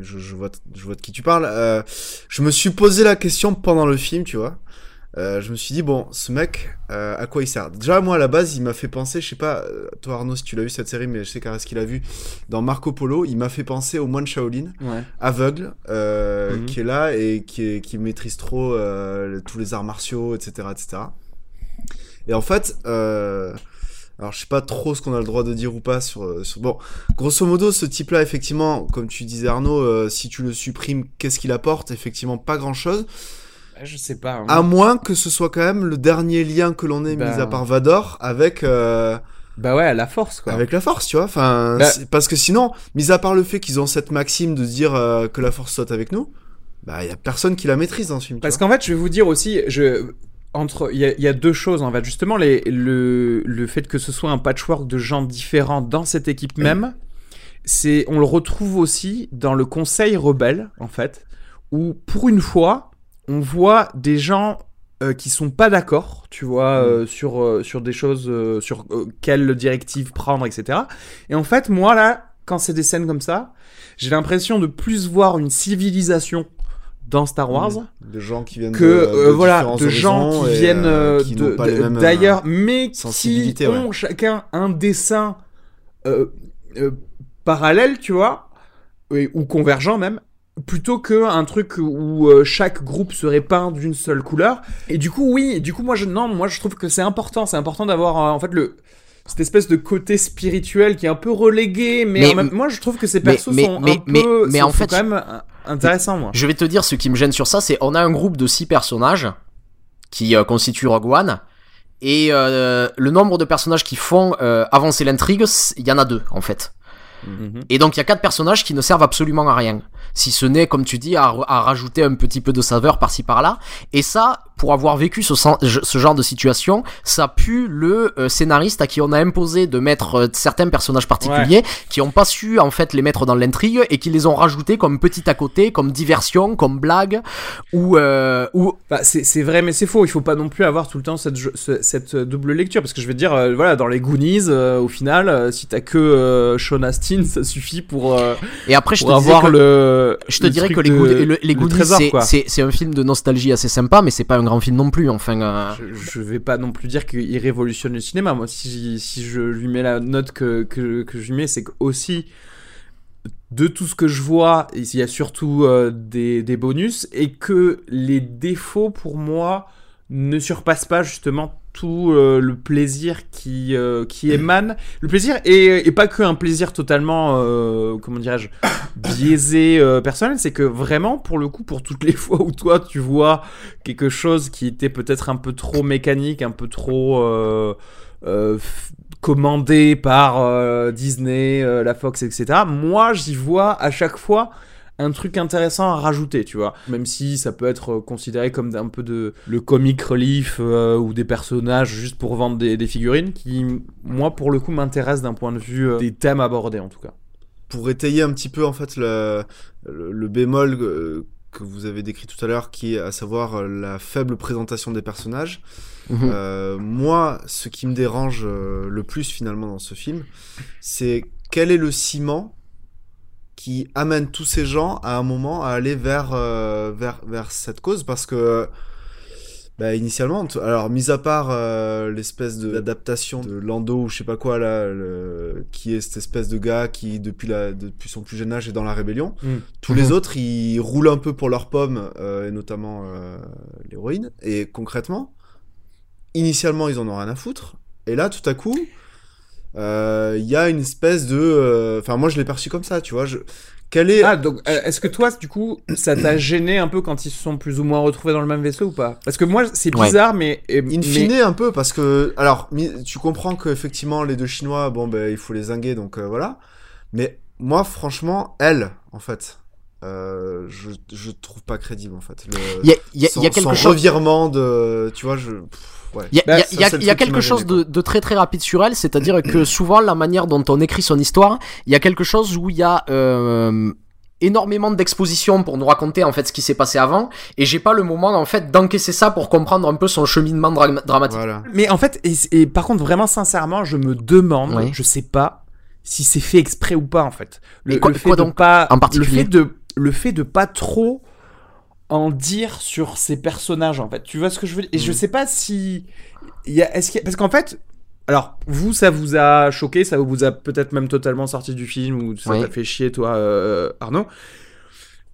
je, je, vois, je vois de qui tu parles. Euh, je me suis posé la question pendant le film, tu vois. Euh, je me suis dit, bon, ce mec, euh, à quoi il sert? Déjà, moi, à la base, il m'a fait penser, je sais pas, euh, toi, Arnaud, si tu l'as vu cette série, mais je sais qu'Ares qu'il a vu, dans Marco Polo, il m'a fait penser au moine Shaolin, ouais aveugle, euh, Mhm. qui est là et qui, est, qui maîtrise trop tous les arts martiaux, etc., etc. Et en fait, alors je sais pas trop ce qu'on a le droit de dire ou pas sur, sur... bon, grosso modo, ce type-là, effectivement, comme tu disais Arnaud, si tu le supprimes, qu'est-ce qu'il apporte? Effectivement, pas grand-chose. Je sais pas hein. À moins que ce soit quand même le dernier lien que l'on ait, Ben. mis à part Vador, avec euh, bah ouais la force quoi avec la force, tu vois. Enfin, Bah- parce que sinon, mis à part le fait qu'ils ont cette maxime de dire euh, que la force soit avec nous, bah y a personne qui la maîtrise dans ce film. Parce qu'en fait, je vais vous dire aussi, je entre il y, a- il y a deux choses en fait. Justement, les, le le fait que ce soit un patchwork de gens différents dans cette équipe même, c'est, on le retrouve aussi dans le Conseil rebelle, en fait, où pour une fois, on voit des gens euh, qui sont pas d'accord, tu vois, euh, sur, euh, sur des choses, euh, sur quelle directive prendre, etc. Et en fait, moi, là, quand c'est des scènes comme ça, j'ai l'impression de plus voir une civilisation dans Star Wars Des gens qui viennent que de, de voilà de gens qui viennent de- de- d'ailleurs mais qui ont chacun un dessin parallèle tu vois ou convergent même plutôt que un truc où euh, chaque groupe serait peint d'une seule couleur et du coup oui du coup moi je non moi je trouve que c'est important c'est important d'avoir euh, en fait le cette espèce de côté spirituel qui est un peu relégué mais, Mais- en même- moi je trouve que ces persos mais- sont mais- un mais- peu mais sont- en fait, quand même euh, intéressants moi Je vais te dire ce qui me gêne sur ça, c'est on a un groupe de six personnages qui euh, constituent Rogue One. Et euh, le nombre de personnages qui font euh, avancer l'intrigue, il y en a deux en fait. Mhm. Et donc il y a quatre personnages qui ne servent absolument à rien. Si ce n'est, comme tu dis, à, à rajouter un petit peu de saveur par-ci par-là. Et ça, pour avoir vécu ce, ce genre de situation, ça pue le euh, scénariste à qui on a imposé de mettre euh, certains personnages particuliers qui ont pas su en fait les mettre dans l'intrigue et qui les ont rajoutés comme petit à côté, comme diversion, comme blague ou euh, ou Bah, c'est vrai, mais c'est faux. Il faut pas non plus avoir tout le temps cette, cette euh, double lecture. Parce que je vais te dire, euh, voilà, dans les Goonies, euh, au final, si t'as que euh, Sean Astin, ça suffit pour, euh, et après je pour te avoir que le. Je te le dirais que les, de- Goonies- le- les trésor, c'est- un film de nostalgie assez sympa, mais c'est pas un grand film non plus. Enfin, euh, Je, je vais pas non plus dire qu'il révolutionne le cinéma. Moi, si, si je lui mets la note que, que, que je lui mets, c'est que aussi de tout ce que je vois, il y a surtout euh, des, des bonus et que les défauts pour moi ne surpassent pas justement tout euh, le plaisir qui, euh, qui émane. Le plaisir et pas que un plaisir totalement, euh, comment dirais-je, biaisé personnel, c'est que vraiment, pour le coup, pour toutes les fois où toi tu vois quelque chose qui était peut-être un peu trop mécanique, un peu trop commandé par Disney, la Fox, etc. Moi, j'y vois à chaque fois un truc intéressant à rajouter, tu vois. Même si ça peut être considéré comme un peu de le comic relief euh, ou des personnages juste pour vendre des, des figurines, qui, moi, pour le coup, m'intéressent d'un point de vue euh, des thèmes abordés, en tout cas. pour étayer un petit peu en fait le, le, le bémol euh, que vous avez décrit tout à l'heure, qui est à savoir la faible présentation des personnages. mhm. Euh, moi, ce qui me dérange euh, le plus finalement dans ce film, c'est quel est le ciment qui amène tous ces gens à un moment à aller vers, euh, vers, vers cette cause parce que bah, initialement, alors mis à part euh, l'espèce d'adaptation de Lando ou je sais pas quoi là, le- qui est cette espèce de gars qui depuis, la, depuis son plus jeune âge est dans la rébellion, Mm. tous les autres ils roulent un peu pour leurs pommes euh, et notamment euh, l'héroïne. Et concrètement, initialement ils en ont rien à foutre. Et là tout à coup euh, il y a une espèce de euh, enfin moi je l'ai perçu comme ça tu vois je quel est Ah, donc, euh, est-ce que toi, du coup, ça t'a gêné un peu quand ils se sont plus ou moins retrouvés dans le même vaisseau ou pas? Parce que moi, c'est Ouais. bizarre, mais. et- In mais- fine, un peu, parce que. Alors, tu comprends qu'effectivement, les deux Chinois, bon, ben, il faut les zinguer, donc euh, voilà. Mais moi, franchement, elle, en fait, euh, je, je trouve pas crédible, en fait. Il y a, y y quelque chose. revirement de. Tu vois, je. pff, ouais. Il y a, Bah, y quelque chose de, de très très rapide sur elle, c'est-à-dire que souvent la manière dont on écrit son histoire, il y a quelque chose où il y a euh, énormément d'exposition pour nous raconter en fait ce qui s'est passé avant, et j'ai pas le moment en fait d'encaisser ça pour comprendre un peu son cheminement dra- dramatique. Voilà. Mais en fait, et, et par contre, vraiment sincèrement, je me demande, Oui. je sais pas si c'est fait exprès ou pas en fait. Le, quoi- le fait quoi de donc, pas, en particulier le fait de, le fait de pas trop en dire sur ces personnages en fait. Tu vois ce que je veux dire? Et je Mhm. sais pas si il y a, est-ce qu'il y a- parce qu'en fait. Alors, vous, ça vous a choqué, ça vous a peut-être même totalement sorti du film, ou ça Oui. t'a fait chier, toi, euh, Arnaud.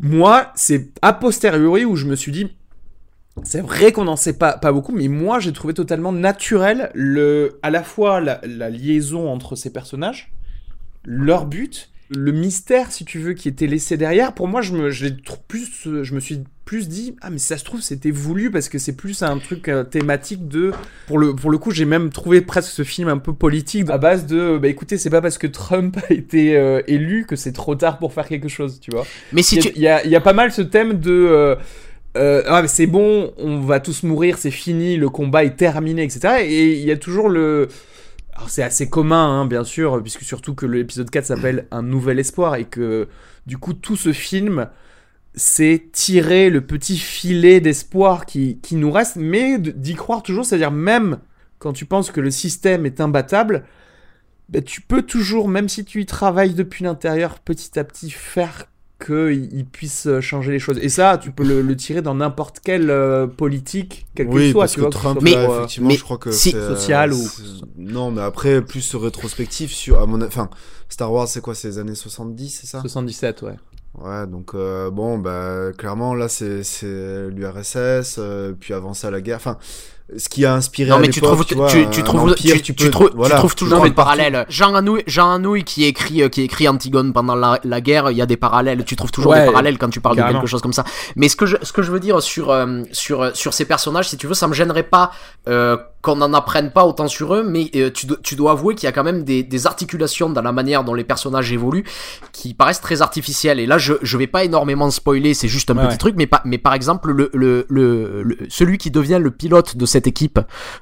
Moi, c'est a posteriori où je me suis dit, c'est vrai qu'on n'en sait pas, pas beaucoup, mais moi j'ai trouvé totalement naturel le, à la fois la, la liaison entre ces personnages, leur but, le mystère, si tu veux, qui était laissé derrière. Pour moi, je me, je plus, je me suis plus dit, ah mais ça se trouve c'était voulu parce que c'est plus un truc euh, thématique de. Pour le, pour le coup, j'ai même trouvé presque ce film un peu politique à base de, bah écoutez, c'est pas parce que Trump a été euh, élu que c'est trop tard pour faire quelque chose, tu vois. Mais si Il y, tu a, y a- il y a pas mal ce thème de euh, euh, ah mais c'est bon, on va tous mourir, c'est fini, le combat est terminé, etc. Et il y a toujours le alors c'est assez commun, hein, bien sûr, puisque surtout que l'épisode 4 s'appelle Un Nouvel Espoir et que du coup tout ce film c'est tirer le petit filet d'espoir qui, nous reste, mais d'y croire toujours, c'est-à-dire même quand tu penses que le système est imbattable, bah, tu peux toujours, même si tu y travailles depuis l'intérieur, petit à petit faire qu'il il puisse changer les choses. Et ça, tu peux le, le tirer dans n'importe quelle euh, politique, quelle que Oui, soit. parce tu que vois, Trump, soit pour, euh, effectivement, mais je crois que si- c'est, euh, Social ou- c'est- Non, mais après, plus rétrospectif sur... À mon... a- Enfin, Star Wars, c'est quoi C'est les années 70, c'est ça? 77, ouais. Ouais, donc euh, bon, bah clairement là c'est c'est l'URSS, euh, puis avant ça la guerre. Enfin, ce qui a inspiré Non à mais tu trouves, tu, vois, tu, trouves, empire, tu, tu tu peux- trouves, voilà. tu trouves toujours des parallèles. Jean Anouilh, Jean Anouilh qui écrit, euh, qui écrit Antigone pendant la, la guerre, il y a des parallèles. Tu trouves toujours Ouais, des parallèles quand tu parles carrément. de quelque chose comme ça. Mais ce que je, ce que je veux dire sur, euh, sur, sur ces personnages, si tu veux, ça me gênerait pas euh, qu'on n'en apprenne pas autant sur eux, mais euh, tu, do- tu dois avouer qu'il y a quand même des, des articulations dans la manière dont les personnages évoluent qui paraissent très artificielles. Et là, je, je vais pas énormément spoiler, c'est juste un Ouais, petit ouais. truc, mais, par exemple, le, le, le, le- celui qui devient le pilote de cette équipe,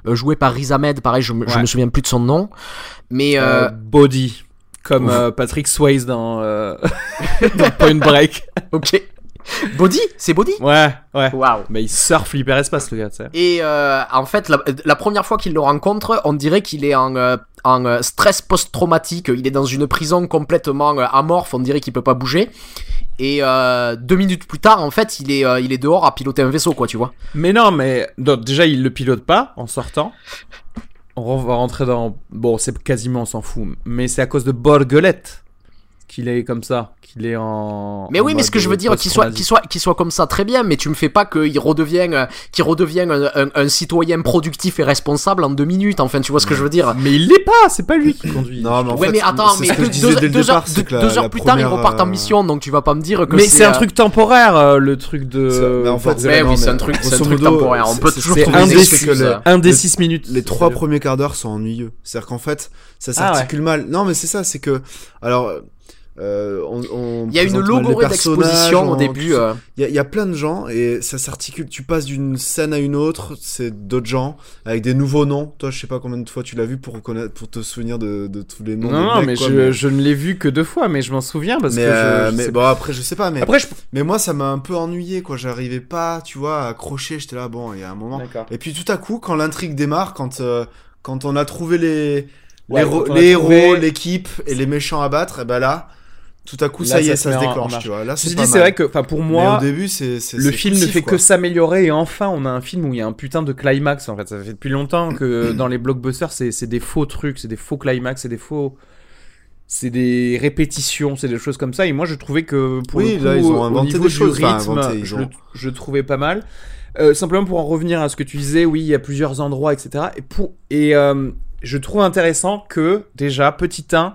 euh, joué par Riz Ahmed, pareil, je, me- je Ouais. me souviens plus de son nom, mais euh, body. Comme Patrick Swayze dans, dans Point Break. ok. Body, c'est Body. Ouais, ouais. Waouh. Mais il surfe l'hyperespace, le gars, tu sais. Et euh, en fait, la, la première fois qu'il le rencontre, on dirait qu'il est en, euh, en euh, stress post-traumatique. Il est dans une prison complètement euh, amorphe. On dirait qu'il peut pas bouger. Et euh, deux minutes plus tard, en fait, il est, euh, il est dehors à piloter un vaisseau, quoi, tu vois. Mais non, mais donc, déjà, il le pilote pas en sortant. On va rentrer dans. Bon, c'est quasiment, on s'en fout. Mais c'est à cause de Borgelette qu'il est comme ça. Qu'il est en. Mais en oui, mais ce que je veux dire, qu'il soit, qu'il soit, qu'il soit comme ça, très bien. Mais tu me fais pas qu'il redevienne, qu'il redevienne un, un- un citoyen productif et responsable en deux minutes. Enfin, tu vois ce que je veux dire. Mais il l'est pas, c'est pas lui qui conduit. Non, mais en ouais, fait, mais attends, c'est mais ce que deux, je disais deux- dès le deux heures, départ, deux- la- deux heures la plus tard, ils repartent en euh, mission, donc tu vas pas me dire que mais c'est un euh, truc temporaire, euh, le truc de. Mais en fait, oui, c'est un truc, c'est un truc temporaire. On peut toujours trouver un des excuses. un des 6 minutes. les trois premiers quarts d'heure sont ennuyeux. C'est-à-dire qu'en fait, ça Ah s'articule mal. Non, mais c'est ça, c'est que alors. Euh, on, on Il y a une logorée d'exposition au début. euh, Il y, a- il y a plein de gens et ça s'articule. Tu passes d'une scène à une autre, c'est d'autres gens avec des nouveaux noms. Toi, je sais pas combien de fois tu l'as vu pour reconnaître, pour te souvenir de, de tous les noms. Non, des non, mecs, mais quoi, je, je ne l'ai vu que deux fois, mais je m'en souviens parce mais, que euh, je mais bon après je sais pas mais Après, je. mais moi ça m'a un peu ennuyé quoi j'arrivais pas tu vois à accrocher j'étais là bon il y a un moment et puis tout à coup quand l'intrigue démarre quand euh, quand on a trouvé les héros trouvé- l'équipe et les méchants à battre et ben là tout à coup Là, ça y est ça se en- en déclenche tu vois là c'est dit, c'est vrai que, enfin, pour moi, au début c'est le film ne fait quoi. que s'améliorer et enfin on a un film où il y a un putain de climax en fait. Ça fait depuis longtemps que dans les blockbusters c'est des faux trucs, c'est des faux climax, c'est des faux. C'est des répétitions, c'est des choses comme ça. Et moi je trouvais que pour Oui, le coup, là, ils ont au inventé niveau des choses. Rythme, inventé, je, ont- je trouvais pas mal. Euh, simplement pour en revenir à ce que tu disais, oui, il y a plusieurs endroits, etc. Et, pour, et euh, je trouve intéressant que, déjà, petit 1,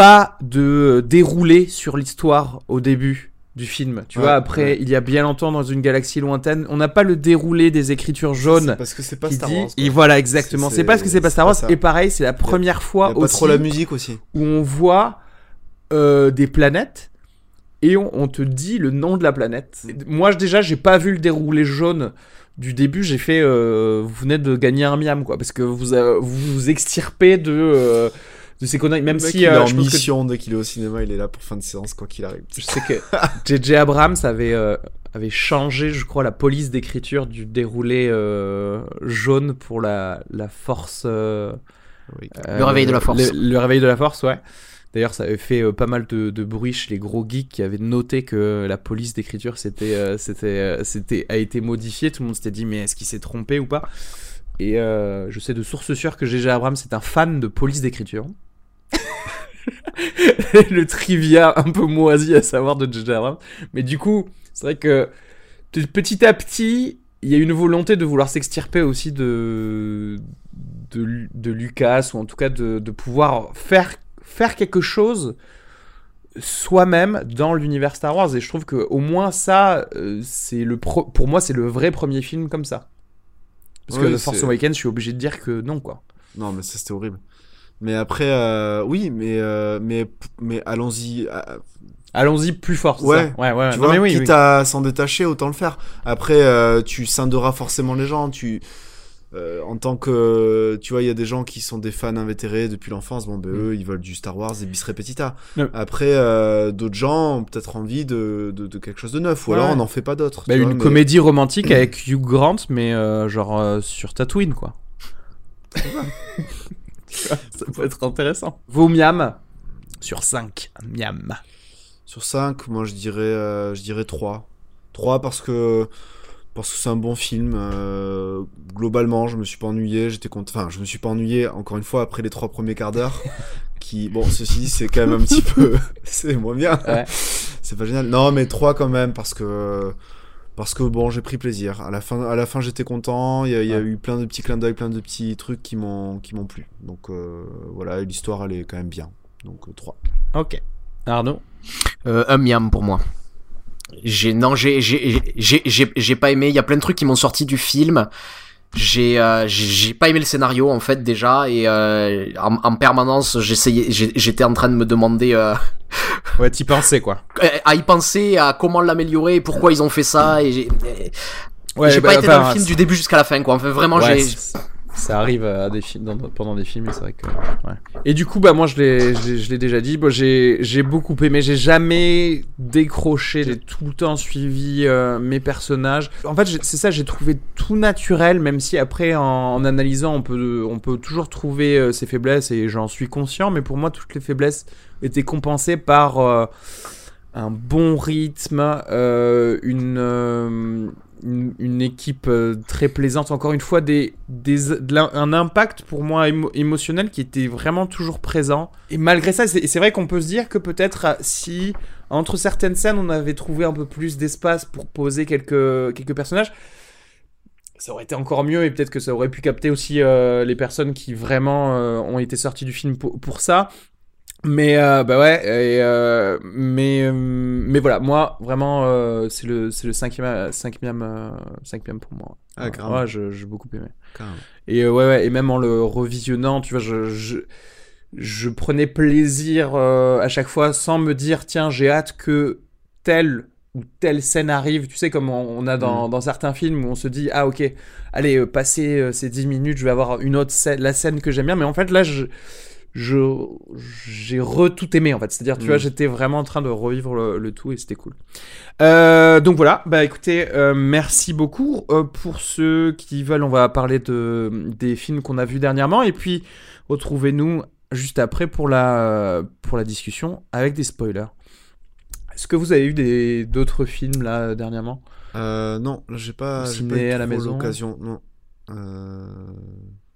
pas de déroulé sur l'histoire au début du film. Tu Ouais, vois, après, ouais. il y a bien longtemps dans une galaxie lointaine, on n'a pas le déroulé des écritures jaunes parce que c'est pas Star dit. Wars quoi. et voilà, exactement. C'est- parce que c'est pas Star Wars. Et pareil, c'est la première fois pas aussi trop la musique aussi où on voit euh, des planètes et on, on te dit le nom de la planète. Moi, déjà, j'ai pas vu le déroulé jaune du début. J'ai fait, euh, vous venez de gagner un miam, quoi, parce que vous euh, vous, vous extirpez de euh, de ces conneries. Même si il est euh, en je pense que- mission dès qu'il est au cinéma il est là pour fin de séance quoi qu'il arrive je sais que JJ Abrams avait euh, avait changé, je crois, la police d'écriture du déroulé euh, jaune pour la la force. euh, Oui. Le réveil de la force. Le, le réveil de la force, ouais. D'ailleurs, ça avait fait euh, pas mal de, de bruit chez les gros geeks qui avaient noté que la police d'écriture c'était, euh, c'était, euh, c'était, a été modifiée. Tout le monde s'était dit, mais est-ce qu'il s'est trompé ou pas? Et euh, je sais de source sûre que GG Abrams est un fan de police d'écriture. le trivia un peu moisi à savoir de GG Abrams. Mais du coup, c'est vrai que petit à petit, il y a une volonté de vouloir s'extirper aussi de, de, Lu- de Lucas, ou en tout cas de, de pouvoir faire, faire quelque chose soi-même dans l'univers Star Wars. Et je trouve que au moins ça, euh, c'est le pro- pour moi, c'est le vrai premier film comme ça. Parce que The Force Awakens, je suis obligé de dire que non, quoi. Non, mais ça c'était horrible. Mais après, euh, oui, mais euh, mais mais allons-y. euh, Allons-y plus fort. c'est Ouais, ça ouais, ouais. tu Non, vois, mais oui, quitte oui. à s'en détacher, autant le faire. Après, tu scinderas forcément les gens. Tu en tant que tu vois il y a des gens qui sont des fans invétérés depuis l'enfance bon ben eux ils veulent du Star Wars et bis repetita Ouais. après d'autres gens ont peut-être envie de, de, de quelque chose de neuf ou Ouais. alors on n'en fait pas d'autres Bah, une vois, mais- comédie romantique avec Hugh Grant, mais genre sur Tatooine, quoi. ça peut être intéressant. Vos miam? Sur 5. Miam. Sur 5, moi je dirais, euh, je dirais 3. 3 parce que parce que c'est un bon film. euh, globalement, je me suis pas ennuyé. J'étais content. Enfin, je me suis pas ennuyé. Encore une fois, après les trois premiers quarts d'heure, qui, bon, ceci dit, c'est quand même un petit peu, c'est moins bien. Ouais. C'est pas génial. Non, mais 3 quand même parce que parce que bon, j'ai pris plaisir. À la fin, à la fin, j'étais content. Il y a, y a eu plein de petits clins d'œil, plein de petits trucs qui m'ont qui m'ont plu. Donc euh, voilà, l'histoire elle est quand même bien. Donc euh, 3. Ok. Arnaud? Euh, un miam pour moi. J'ai non, j'ai j'ai j'ai j'ai j'ai pas aimé. Il y a plein de trucs qui m'ont sorti du film. J'ai euh, j'ai pas aimé le scénario en fait déjà et euh, en, en permanence j'essayais j'étais en train de me demander euh, Ouais, t'y pensais, quoi. à y penser à comment l'améliorer et pourquoi ils ont fait ça et j'ai Ouais, j'ai bah, pas été dans le film du début jusqu'à la fin quoi. Enfin vraiment Ouais, j'ai ça arrive dans- pendant des films, c'est vrai que. Ouais. Et du coup, bah moi, je l'ai, déjà dit. J'ai, beaucoup aimé. J'ai jamais décroché. J'ai tout le temps suivi euh, mes personnages. En fait, c'est ça. J'ai trouvé tout naturel, même si après, en, analysant, on peut, toujours trouver euh, ses faiblesses, et j'en suis conscient. Mais pour moi, toutes les faiblesses étaient compensées par euh, un bon rythme, euh, une, euh, une, équipe euh, très plaisante. Encore une fois, des, des, un impact pour moi émo- émotionnel qui était vraiment toujours présent. Et malgré ça, c'est vrai qu'on peut se dire que peut-être euh, si entre certaines scènes on avait trouvé un peu plus d'espace pour poser quelques, quelques personnages, ça aurait été encore mieux et peut-être que ça aurait pu capter aussi euh, les personnes qui vraiment euh, ont été sorties du film pour ça. Mais euh, bah ouais, et, euh, mais euh, mais voilà, moi vraiment c'est le c'est le cinquième cinquième cinquième pour moi. Ah, Ouais, carrément. ouais, je- j'ai beaucoup aimé. Carrément. Et ouais, ouais, et même en le revisionnant, tu vois, je, je, je prenais plaisir à chaque fois sans me dire, tiens, j'ai hâte que telle ou telle scène arrive. Tu sais, comme on, a dans, dans certains films où on se dit, ah ok, allez, passer euh, ces 10 minutes, je vais avoir une autre scène, la scène que j'aime bien. Mais en fait, là, je. Je, j'ai re tout aimé en fait, c'est-à-dire tu Mm. vois j'étais vraiment en train de revivre le, le tout et c'était cool. Euh, donc voilà, bah écoutez, euh, merci beaucoup Euh, pour ceux qui veulent. On va parler de des films qu'on a vus dernièrement et puis retrouvez-nous juste après pour la pour la discussion avec des spoilers. Est-ce que vous avez eu des d'autres films là dernièrement? Non, j'ai pas, j'ai pas eu à la maison? l'occasion. Non.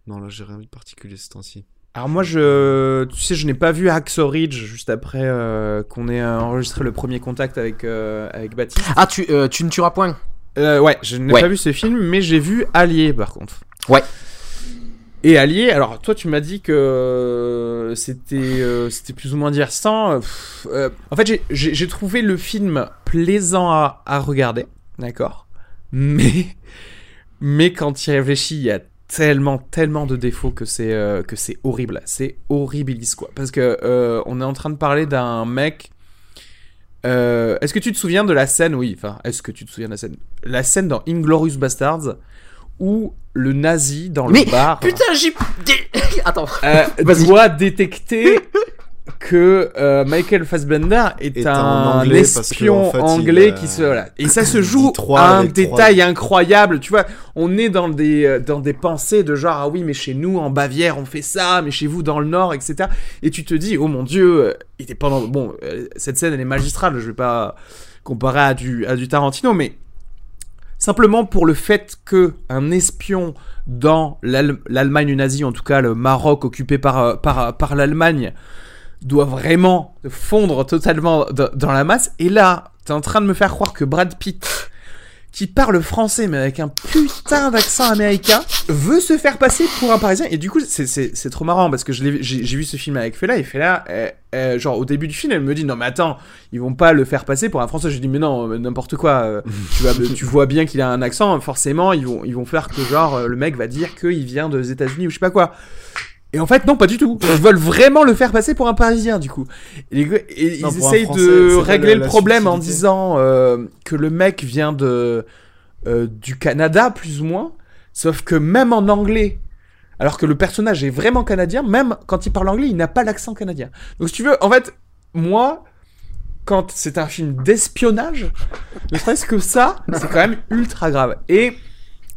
Non, là j'ai rien vu de particulier ce temps-ci. Alors moi je tu sais je n'ai pas vu Hacksaw Ridge juste après euh, qu'on ait enregistré le premier contact avec euh, avec Baptiste. ah tu euh, tu ne tueras point. Euh, ouais, je n'ai Ouais. pas vu ce film, mais j'ai vu Allier par contre. Ouais. Et Allier, alors toi tu m'as dit que c'était c'était plus ou moins divertissant. En fait, j'ai- trouvé le film plaisant à, à regarder, d'accord. Mais mais quand il réfléchit, il y a tellement tellement de défauts que c'est euh, que c'est horrible. C'est horribilis quoi. Parce que euh, on est en train de parler d'un mec. Euh, est-ce que tu te souviens de la scène Oui, enfin, est-ce que tu te souviens de la scène? La scène dans Inglorious Bastards où le nazi dans le Mais bar Putain j'ai attends. doit détecter que euh, Michael Fassbender est, Est un que, espion en fait, il, anglais qui se voilà. et ça se joue à un trois. détail incroyable tu vois on est dans des euh, dans des pensées de genre ah oui mais chez nous en Bavière on fait ça mais chez vous dans le Nord etc et tu te dis oh mon dieu euh, il était pendant bon cette scène elle est magistrale je vais pas comparer à du à du Tarantino mais simplement pour le fait que un espion dans l'Al- l'Allemagne nazie, en tout cas le Maroc occupé par, par, par l'Allemagne, doit vraiment fondre totalement dans, la masse. Et là, t'es en train de me faire croire que Brad Pitt, qui parle français mais avec un putain d'accent américain, veut se faire passer pour un Parisien. Et du coup, c'est- trop marrant parce que j'ai vu ce film avec Fela et Fela, genre au début du film, elle me dit non mais attends, ils vont pas le faire passer pour un Français. Je dis mais non, n'importe quoi. euh, tu, vois, tu vois bien qu'il a un accent, forcément, ils vont, ils vont faire que genre euh, le mec va dire qu'il vient des États-Unis ou je sais pas quoi. Et en fait, non, pas du tout. Ils veulent vraiment le faire passer pour un Parisien, du coup. Et, Non, ils essayent Français, de régler le problème en disant euh, que le mec vient de euh, du Canada, plus ou moins. Sauf que même en anglais, alors que le personnage est vraiment canadien, même quand il parle anglais, il n'a pas l'accent canadien. Donc si tu veux, en fait, moi, quand c'est un film d'espionnage, ne serait-ce que ça, c'est quand même ultra grave. Et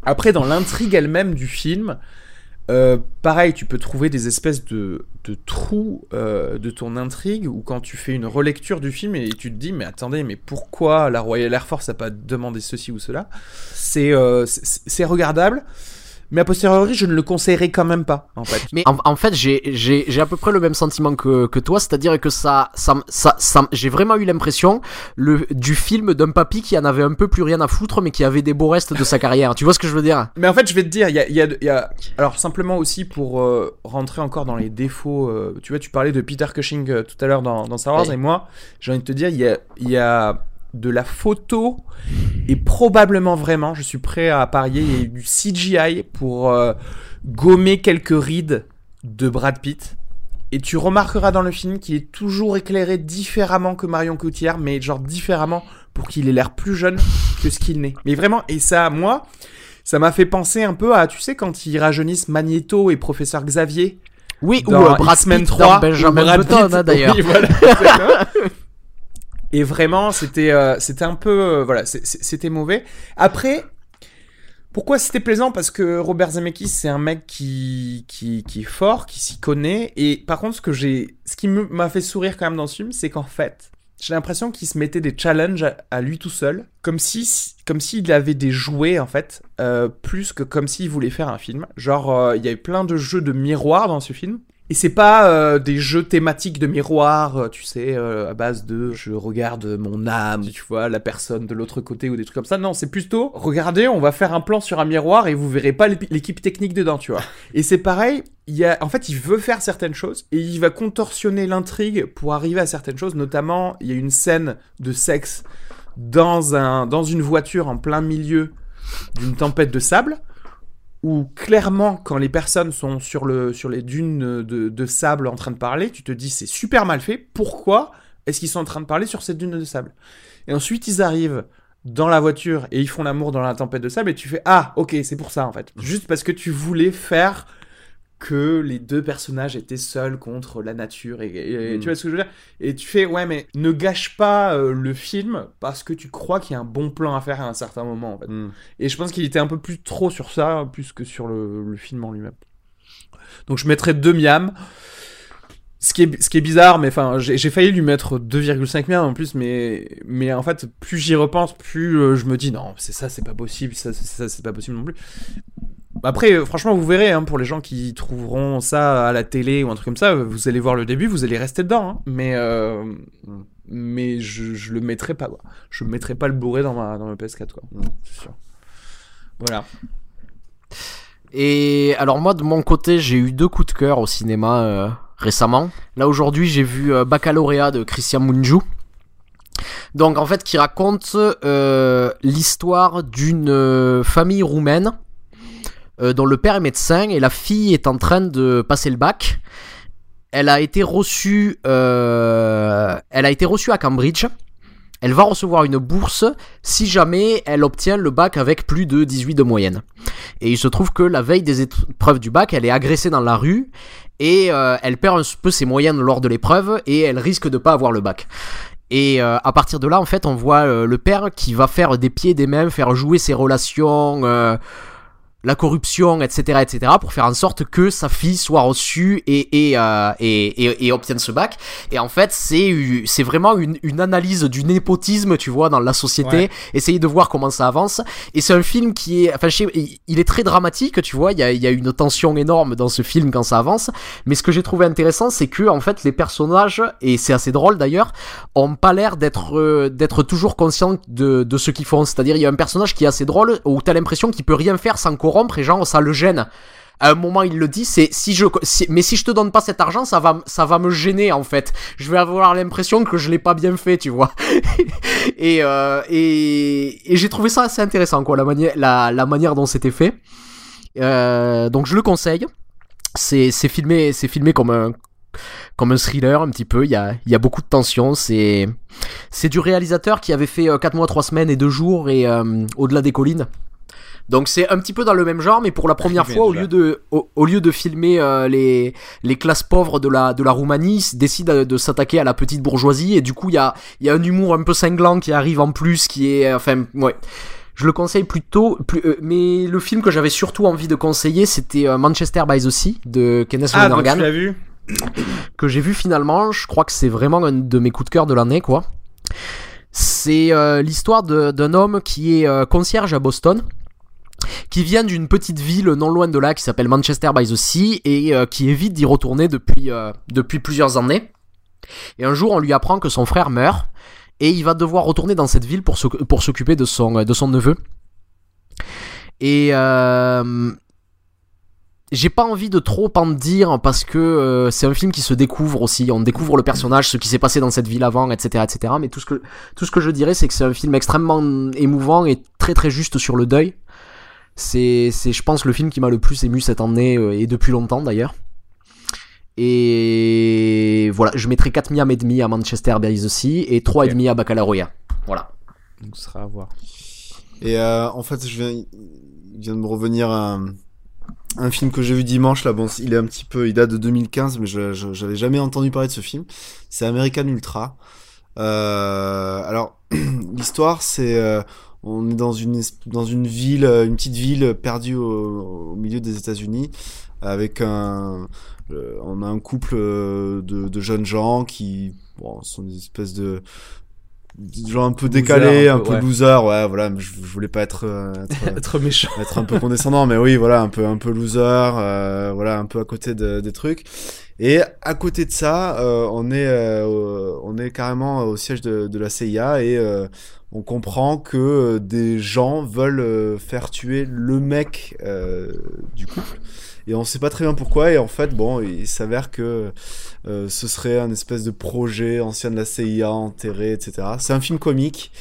après, dans l'intrigue elle-même du film, euh, pareil, tu peux trouver des espèces de, de trous euh, de ton intrigue ou quand tu fais une relecture du film et tu te dis mais attendez mais pourquoi la Royal Air Force a pas demandé ceci ou cela? C'est euh, regardable. Mais a posteriori, je ne le conseillerais quand même pas, en fait. Mais en, en fait, j'ai, j'ai, j'ai à peu près le même sentiment que, que toi, c'est-à-dire que ça, ça, ça, ça j'ai vraiment eu l'impression le, du film d'un papy qui en avait un peu plus rien à foutre, mais qui avait des beaux restes de sa carrière. Tu vois ce que je veux dire? Mais en fait, je vais te dire, il y a, il y a- il y a- alors simplement aussi pour euh, rentrer encore dans les défauts. euh, tu vois, tu parlais de Peter Cushing euh, tout à l'heure dans, dans Star Wars, Oui. et moi, j'ai envie de te dire, il y a, il y a de la photo et probablement vraiment, je suis prêt à parier, il y a eu du CGI pour euh, gommer quelques rides de Brad Pitt. Et tu remarqueras dans le film qu'il est toujours éclairé différemment que Marion Cotillard, mais genre différemment pour qu'il ait l'air plus jeune que ce qu'il n'est. Mais vraiment, et ça, moi, ça m'a fait penser un peu à, tu sais, quand ils rajeunissent Magneto et Professeur Xavier Oui, ou euh, Pitt 3, dans Benjamin Brad Button, hein, d'ailleurs. Oui, voilà. Et vraiment, c'était euh, c'était un peu euh, voilà, c'était mauvais. Après, pourquoi c'était plaisant? Parce que Robert Zemeckis, c'est un mec qui, qui, est fort, qui s'y connaît. Et par contre, ce que ce qui m'a fait sourire quand même dans ce film, c'est qu'en fait, j'ai l'impression qu'il se mettait des challenges à, lui tout seul, comme si, comme s'il avait des jouets en fait, euh, plus que comme s'il voulait faire un film. Genre, il y a eu plein de jeux de miroirs dans ce film. Et c'est pas euh, des jeux thématiques de miroir, euh, tu sais, euh, à base de je regarde mon âme, tu vois, la personne de l'autre côté ou des trucs comme ça. Non, c'est plutôt regardez, on va faire un plan sur un miroir et vous verrez pas l'équipe technique dedans, tu vois. Et c'est pareil, il y a, en fait, il veut faire certaines choses et il va contorsionner l'intrigue pour arriver à certaines choses. Notamment, il y a une scène de sexe dans un dans une voiture en plein milieu d'une tempête de sable où clairement quand les personnes sont sur le sur les dunes de, de sable en train de parler, tu te dis c'est super mal fait. Pourquoi est-ce qu'ils sont en train de parler sur cette dune de sable? Et ensuite ils arrivent dans la voiture et ils font l'amour dans la tempête de sable et tu fais ah ok c'est pour ça en fait. Juste parce que tu voulais faire que les deux personnages étaient seuls contre la nature et, et- et Mm. tu vois ce que je veux dire? Et tu fais ouais mais ne gâche pas euh, le film parce que tu crois qu'il y a un bon plan à faire à un certain moment en fait Mm. et je pense qu'il était un peu plus trop sur ça, plus que sur le, le film en lui-même. Donc je mettrais 2 miam. Ce qui, est, ce qui est bizarre, mais enfin, j'ai failli lui mettre 2,5 miam en plus, mais, mais en fait, plus j'y repense, plus euh, je me dis non, c'est ça, c'est pas possible, ça, c'est pas possible non plus. Après, franchement, vous verrez, hein, pour les gens qui trouveront ça à la télé ou un truc comme ça, vous allez voir le début, vous allez rester dedans, hein. mais, euh, mais je, je le mettrai pas, quoi. Je mettrai pas le Blu-ray dans ma, dans ma PS4, quoi. Mm. C'est sûr. Voilà. Et alors moi de mon côté j'ai eu deux coups de cœur au cinéma euh, récemment. Là aujourd'hui j'ai vu euh, Baccalauréat de Christian Mungiu. Donc en fait qui raconte euh, l'histoire d'une famille roumaine euh, dont le père est médecin et la fille est en train de passer le bac. Elle a été reçue, euh, elle a été reçue à Cambridge. Elle va recevoir une bourse si jamais elle obtient le bac avec plus de 18 de moyenne. Et il se trouve que la veille des épreuves du bac, elle est agressée dans la rue et euh, elle perd un peu ses moyens lors de l'épreuve et elle risque de pas avoir le bac. Et à partir de là, en fait, on voit le père qui va faire des pieds et des mains, faire jouer ses relations, la corruption, etc., etc., pour faire en sorte que sa fille soit reçue et, et, euh, et, et, et obtienne ce bac. Et en fait, c'est c'est vraiment une, une analyse du népotisme, tu vois, dans la société. Ouais. Essayer de voir comment ça avance. Et c'est un film qui est, enfin, je sais, il- est très dramatique, tu vois. Il y a, il y a une tension énorme dans ce film quand ça avance. Mais ce que j'ai trouvé intéressant, c'est que en fait, les personnages, et c'est assez drôle d'ailleurs, ont pas l'air d'être euh, d'être toujours conscients de, de ce qu'ils font. C'est-à-dire, il y a un personnage qui est assez drôle où t'as l'impression qu'il peut rien faire sans corrompre et genre ça le gêne. À un moment, il le dit, c'est si je, mais si je te donne pas cet argent, ça va, ça va me gêner en fait. Je vais avoir l'impression que je l'ai pas bien fait, tu vois. et euh, et, et j'ai trouvé ça assez intéressant, quoi, la manière, la, manière dont c'était fait. Euh, donc je le conseille. C'est, c'est filmé, c'est filmé comme un, comme un thriller un petit peu. Il y a, il y a beaucoup de tension. C'est, c'est du réalisateur qui avait fait 4 mois, 3 semaines et 2 jours et euh, au-delà des collines. Donc c'est un petit peu dans le même genre, mais pour la première fois, au lieu de, au, au lieu de filmer euh, les, les classes pauvres de la, de la Roumanie, ils décident de, de s'attaquer à la petite bourgeoisie, et du coup, il y a, y a un humour un peu cinglant qui arrive en plus, qui est, euh, enfin, ouais. Je le conseille plutôt, plus, euh, mais le film que j'avais surtout envie de conseiller, c'était euh, Manchester by the Sea de Kenneth Ah, Lonergan tu l'as vu? Que j'ai vu finalement. Je crois que c'est vraiment un de mes coups de cœur de l'année, quoi. C'est euh, l'histoire d'un homme qui est concierge à Boston, qui vient d'une petite ville non loin de là qui s'appelle Manchester by the Sea et euh, qui évite d'y retourner depuis, euh, depuis plusieurs années. Et un jour, on lui apprend que son frère meurt et il va devoir retourner dans cette ville pour pour s'occuper de son, de son neveu. Et euh, j'ai pas envie de trop en dire parce que euh, c'est un film qui se découvre aussi. On découvre le personnage, ce qui s'est passé dans cette ville avant, etc., etc. Mais tout ce que tout ce que je dirais, c'est que c'est un film extrêmement émouvant et très très juste sur le deuil. C'est c'est je pense le film qui m'a le plus ému cette année euh, et depuis longtemps d'ailleurs. Et voilà, je mettrai 4 miams et demi à Manchester by the Sea et 3 et demi à Baccalauréat. Voilà. Donc ce sera à voir. Et euh, en fait, je viens, vient de me revenir un, un film que j'ai vu dimanche. Là, bon, il est un petit peu, il date de 2015, mais je, je- j'avais jamais entendu parler de ce film. C'est American Ultra. Euh, alors, l'histoire, c'est, euh, on est dans une dans une ville, une petite ville perdue au, au milieu des États-Unis, avec un, euh, on a un couple euh, de, de jeunes gens qui, bon, sont des espèces de gens un peu décalés, un un peu, peu, ouais. loser, ouais, voilà, je, je voulais pas être, euh, être, Être méchant. être un peu condescendant, mais oui, voilà, un peu, un peu loser, euh, voilà, un peu à côté de- des trucs. Et à côté de ça, euh, on est, on est carrément au siège de, de la CIA et on comprend que euh, des gens veulent euh, faire tuer le mec euh, du couple. Et on sait pas très bien pourquoi. Et en fait, bon, il s'avère que euh, ce serait un espèce de projet ancien de la CIA enterré, etc. C'est un film comique.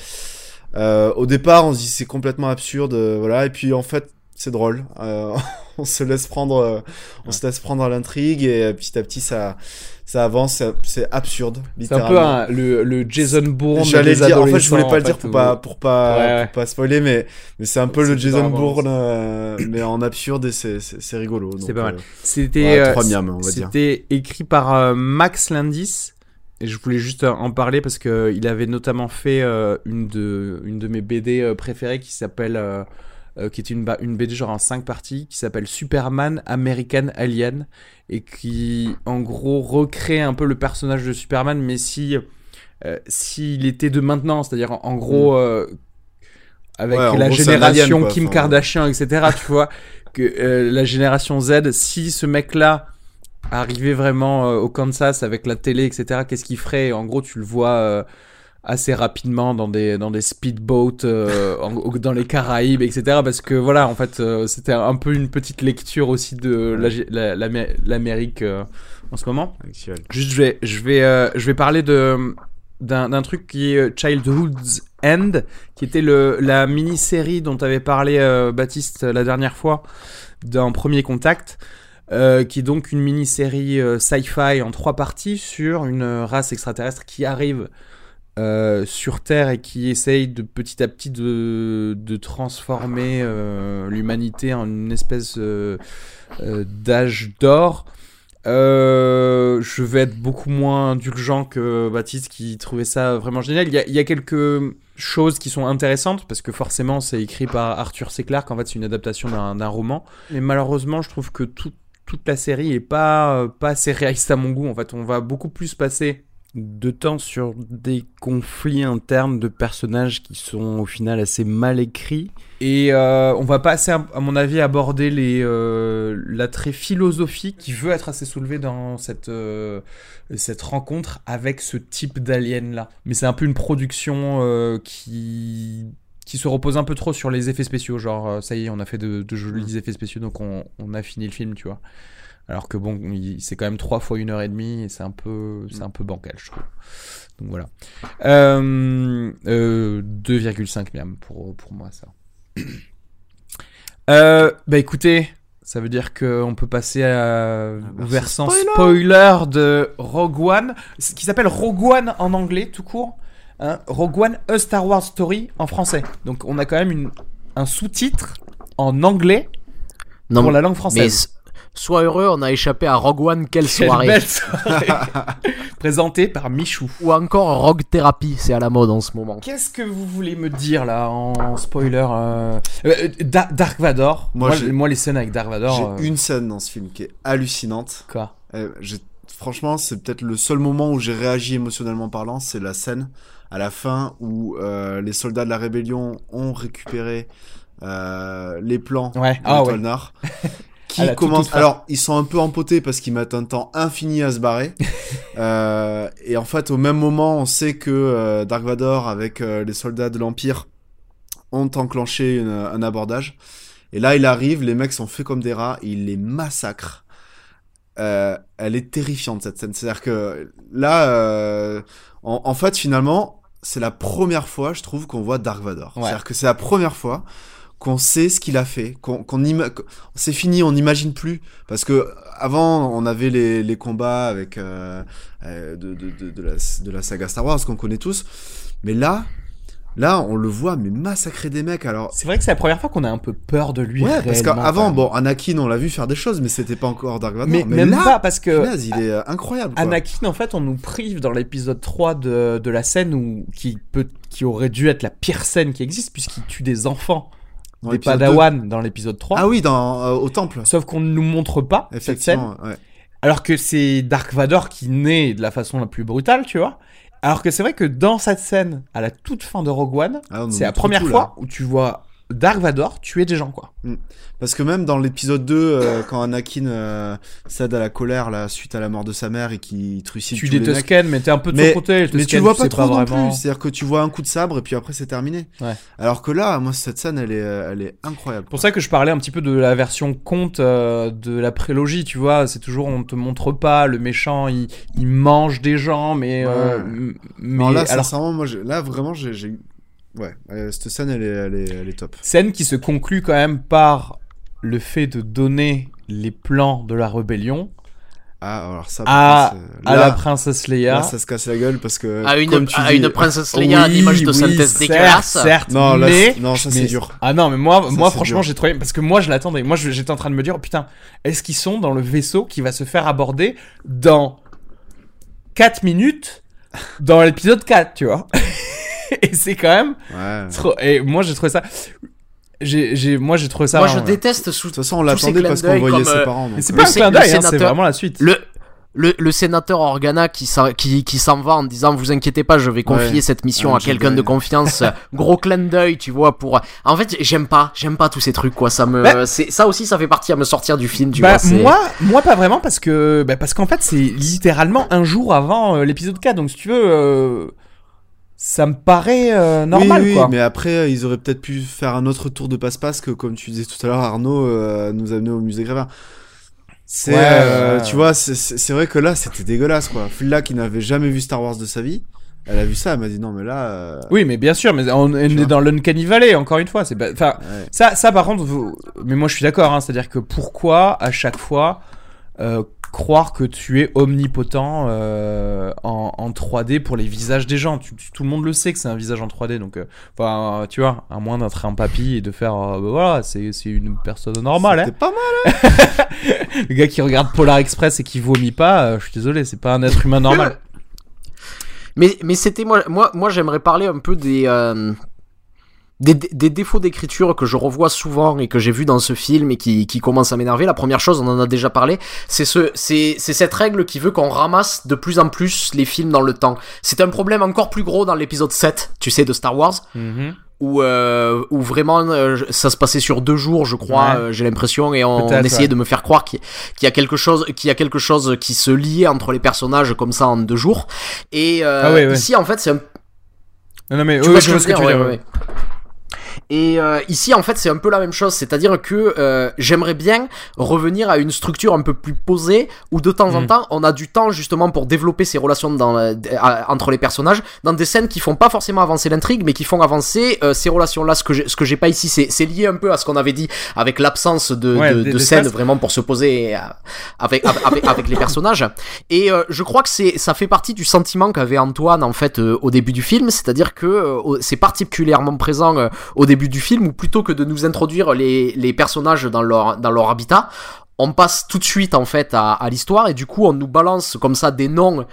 Euh, au départ, on se dit c'est complètement absurde, euh, voilà. Et puis en fait, c'est drôle. Euh, on se laisse prendre, on se laisse prendre à l'intrigue et petit à petit ça, ça avance. c'est- absurde, C'est un peu un- le, le Jason Bourne. J'allais dire, en fait, je voulais pas le dire pour pas, pour pas, Ouais, ouais. pour pas spoiler, mais, mais c'est un peu le Jason Bourne, euh, mais en absurde et c'est, rigolo. C'est pas mal. euh, C'était Ouais, euh, écrit par euh, Max Landis. Et je voulais juste en parler parce que il avait notamment fait une de une de mes BD préférées qui s'appelle euh, euh, qui est une une BD genre en 5 parties qui s'appelle Superman American Alien et qui en gros recrée un peu le personnage de Superman mais si euh, s'il était de maintenant, c'est-à-dire en, en gros euh, avec Mm. Ouais, en la gros, génération alien, Kim enfin, Kardashian, etc. tu vois que euh, la génération Z, si ce mec-là arrivait vraiment euh, au Kansas avec la télé, etc., qu'est-ce qu'il ferait? En gros, tu le vois euh, assez rapidement dans des dans des speedboats euh, dans les Caraïbes, etc. Parce que voilà, en fait, euh, c'était un peu une petite lecture aussi de la- la- l'Amé- l'Amérique euh, en ce moment. Juste, je vais, je vais, je vais parler de d'un truc qui est Childhood's End, qui était le la mini-série dont avait parlé Baptiste la dernière fois d'un premier contact. euh, qui est donc une mini-série euh, sci-fi en trois parties sur une race extraterrestre qui arrive euh, sur Terre et qui essaye de petit à petit de, de transformer euh, l'humanité en une espèce euh, euh, d'âge d'or. Euh, je vais être beaucoup moins indulgent que Baptiste qui trouvait ça vraiment génial. Il y a, il y a quelques choses qui sont intéressantes parce que forcément c'est écrit par Arthur C. Clarke. En fait, c'est une adaptation d'un d'un roman. Mais malheureusement, je trouve que tout- toute la série est pas, pas assez réaliste à mon goût. En fait, on va beaucoup plus passer de temps sur des conflits internes de personnages qui sont au final assez mal écrits. Et euh, on va pas assez, à mon avis, aborder les euh, l'attrait philosophique qui veut être assez soulevé dans cette, euh, cette rencontre avec ce type d'alien là. Mais c'est un peu une production qui qui se repose un peu trop sur les effets spéciaux. Genre, ça y est, on a fait de, de jolis effets spéciaux, donc on, on a fini le film, tu vois. Alors que bon, c'est quand même trois fois une heure et demie et c'est un peu, c'est un peu bancal, je trouve. Donc voilà. Euh, euh, 2,5 miam pour, pour moi, ça. Euh, bah écoutez, ça veut dire qu'on peut passer à, au merci, versant spoiler. de Rogue One, ce qui s'appelle Rogue One en anglais, tout court. Hein, Rogue One, A Star Wars Story en français. Donc on a quand même une, un sous-titre en anglais Non, pour la langue française. Sois heureux, on a échappé à Rogue One, quelle Quelle soirée. belle soirée Présentée par Michou. Ou encore Rogue Therapy, c'est à la mode en ce moment. Qu'est-ce que vous voulez me dire là en spoiler euh, euh, Da- Dark Vador. Moi, Moi, les scènes avec Dark Vador. J'ai euh, une scène dans ce film qui est hallucinante. Quoi? Euh, franchement, c'est peut-être le seul moment où j'ai réagi émotionnellement parlant, c'est la scène à la fin où euh, les soldats de la rébellion ont récupéré euh, les plans Ouais. de Ah ouais. l'étoile Nord. Qui la commence. Alors, ils sont un peu empotés parce qu'ils mettent un temps infini à se barrer. Euh, et en fait, au même moment, on sait que euh, Dark Vador, avec euh, les soldats de l'Empire, ont enclenché une- un abordage. Et là, il arrive, les mecs sont faits comme des rats, il les massacre. Euh, elle est terrifiante cette scène. C'est-à-dire que là, en, en fait, finalement, c'est la première fois, je trouve, qu'on voit Dark Vador. Ouais. C'est-à-dire que c'est la première fois qu'on sait ce qu'il a fait, qu'on qu'- c'est fini, on n'imagine plus parce que avant on avait les, les combats avec euh, euh, de, de, de, de la, de la saga Star Wars qu'on connaît tous, mais là, là on le voit mais massacrer des mecs. Alors C'est vrai que c'est la première fois qu'on a un peu peur de lui. ouais, parce qu'avant bon Anakin on l'a vu faire des choses, mais c'était pas encore Dark Vador. mais, Mais, même là, pas parce que punaise, il est euh, incroyable. Quoi. Anakin, en fait, on nous prive dans l'épisode 3 de, de la scène où, qui, peut, qui aurait dû être la pire scène qui existe, puisqu'il tue des enfants, Dans des Padawan dans l'épisode 3. Ah oui, dans euh, au temple. Sauf qu'on ne nous montre pas cette scène, ouais. alors que c'est Dark Vador qui naît de la façon la plus brutale, tu vois. Alors que c'est vrai que dans cette scène, à la toute fin de Rogue One, Ah, c'est la première tout, là. fois où tu vois Dark Vador tuer des gens, quoi. Parce que même dans l'épisode 2, euh, quand Anakin euh, cède à la colère là, suite à la mort de sa mère et qu'il trucide Tu tous les Tusken, mais t'es un peu de Mais- côté. mais tu vois pas trop non vraiment. plus. C'est-à-dire que tu vois un coup de sabre et puis après c'est terminé. Ouais. Alors que là, moi cette scène, elle est, euh, elle est incroyable. Pour ça que je parlais un petit peu de la version conte euh, de la prélogie, tu vois. C'est toujours, on te montre pas le méchant, il, il mange des gens, mais. Ouais. mais Non, là, alors, sincèrement, moi, là vraiment, j'ai, ouais, euh, cette scène, elle est, elle est, elle est top. scène qui se conclut quand même par le fait de donner les plans de la rébellion Ah, alors ça, à, là, la princesse Leia. là, ça se casse la gueule parce que À une, comme tu à dis, une princesse Leia à Oui, l'image de oui, synthèse certes, dégueulasse. Certes, non, là, mais, c'est- non, ça mais- c'est dur. Ah non, mais moi, Ça, moi franchement, j'ai trouvé parce que moi, je l'attendais. Moi, j'étais en train de me dire, oh, putain, est-ce qu'ils sont dans le vaisseau qui va se faire aborder dans 4 minutes dans l'épisode 4, tu vois? Et c'est quand même Ouais. De trop. Et moi, j'ai trouvé ça. J'ai, j'ai, moi, j'ai trouvé ça. Moi, je déteste sous toute façon, on Tous ces l'attendait parce qu'on voyait comme, ses euh, parents. donc, Mais c'est euh, pas un Le sé- clin d'œil, hein, c'est vraiment la suite. le, le, le sénateur Organa qui s'en qui, qui s'en va en disant vous inquiétez pas je vais confier Ouais. cette mission Un à quelqu'un de confiance gros clin d'œil tu vois pour en fait j'aime pas j'aime pas tous ces trucs quoi ça me Bah- c'est ça aussi ça fait partie à me sortir du film tu bah, vois c'est- moi, moi pas vraiment parce que bah, parce qu'en fait c'est littéralement un jour avant euh, l'épisode 4 donc si tu veux euh, ça me paraît euh, normal oui, oui, quoi. mais après, euh, ils auraient peut-être pu faire un autre tour de passe-passe que, comme tu disais tout à l'heure, Arnaud euh, nous amener au musée Grévin. C'est, Ouais, euh, tu vois, c'est- vrai que là, c'était dégueulasse, quoi. Fulla qui n'avait jamais vu Star Wars de sa vie, elle a vu ça, elle m'a dit non, mais là. Oui, mais bien sûr, mais on, on est vois. dans l'Uncanny Valley encore une fois. C'est pas, enfin, ouais. ça, ça par contre, vous- mais moi je suis d'accord. Hein, C'est-à-dire que pourquoi à chaque fois euh, croire que tu es omnipotent euh, en, en 3D pour les visages des gens Tu- tu- Tout le monde le sait que c'est un visage en 3D, donc, euh, enfin, euh, tu vois, à moins d'être un papy et de faire, euh, bah, voilà, c'est c'est une personne normale. Hein. C'était pas mal. Le gars qui regarde Polar Express et qui vomit pas, je suis désolé, c'est pas un être humain normal. mais mais c'était moi moi moi j'aimerais parler un peu des des, des défauts d'écriture que je revois souvent et que j'ai vu dans ce film et qui, qui commencent à m'énerver. La première chose, on en a déjà parlé, c'est ce, c'est, c'est cette règle qui veut qu'on ramasse de plus en plus les films dans le temps. C'est un problème encore plus gros dans l'épisode 7, tu sais, de Star Wars, Mhm. où, euh, où vraiment euh, ça se passait sur deux jours, je crois, Ouais. euh, j'ai l'impression, et on, essayait ouais. de me faire croire qu'il y a quelque chose, qu'il y a quelque chose qui se liait entre les personnages comme ça en deux jours. Et Ah ouais, ici, en fait, c'est un Non, non, mais tu vois je vois ce que je tu veux veux dire, dire. ouais, ouais, ouais. Et euh, ici, en fait, c'est un peu la même chose, c'est-à-dire que euh, j'aimerais bien revenir à une structure un peu plus posée, où de temps en Mm. temps, on a du temps justement pour développer ces relations dans à- entre les personnages, dans des scènes qui font pas forcément avancer l'intrigue, mais qui font avancer euh, ces relations-là. Ce que j'ai, ce que j'ai pas ici, c'est, lié un peu à ce qu'on avait dit avec l'absence de, Ouais, de, scènes vraiment pour se poser euh, avec, avec, les personnages. Et euh, je crois que c'est, ça fait partie du sentiment qu'avait Antoine en fait euh, au début du film, c'est-à-dire que euh, c'est particulièrement présent euh, au au début du film où plutôt que de nous introduire les, personnages dans leur, habitat, on passe tout de suite en fait à l'histoire et du coup on nous balance comme ça des noms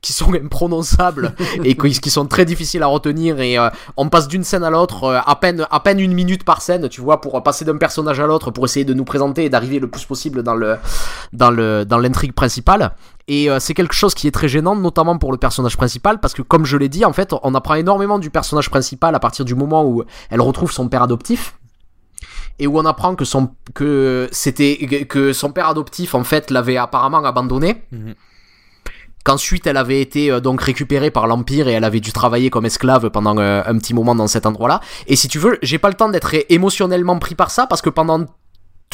qui sont imprononçables et qui sont très difficiles à retenir et euh, on passe d'une scène à l'autre euh, à peine à peine une minute par scène tu vois pour passer d'un personnage à l'autre pour essayer de nous présenter et d'arriver le plus possible dans le dans le dans l'intrigue principale. Et euh, c'est quelque chose qui est très gênant notamment pour le personnage principal parce que comme je l'ai dit en fait on apprend énormément du personnage principal à partir du moment où elle retrouve son père adoptif. Et où on apprend que son que c'était que son père adoptif en fait l'avait apparemment abandonné. Mhm. Qu'ensuite elle avait été euh, donc récupérée par l'Empire et elle avait dû travailler comme esclave pendant euh, un petit moment dans cet endroit-là. Et si tu veux, j'ai pas le temps d'être émotionnellement pris par ça parce que pendant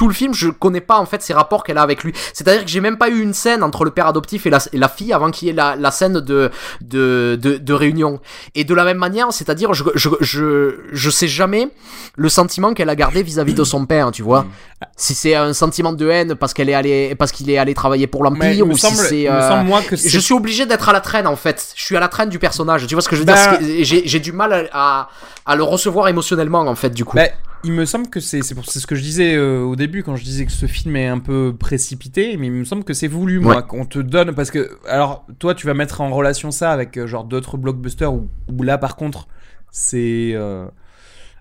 tout le film, je connais pas en fait ces rapports qu'elle a avec lui. C'est-à-dire que j'ai même pas eu une scène entre le père adoptif et la, et la fille avant qu'il y ait la, la scène de, de, de, de réunion. Et de la même manière, c'est-à-dire je, je, je, je sais jamais le sentiment qu'elle a gardé vis-à-vis de son père, tu vois. Si c'est un sentiment de haine parce qu'elle est allée, parce qu'il est allé travailler pour l'Empire ou semble, si c'est. euh, je suis obligé d'être à la traîne en fait. Je suis à la traîne du personnage. Tu vois ce que je veux dire? Que J'ai j'ai du mal à, à, à le recevoir émotionnellement en fait du coup. Bah, il me semble que c'est c'est ce que je disais euh, au début quand je disais que ce film est un peu précipité, mais il me semble que c'est voulu moi Ouais. qu'on te donne parce que alors toi tu vas mettre en relation ça avec euh, genre d'autres blockbusters où, où là par contre c'est euh,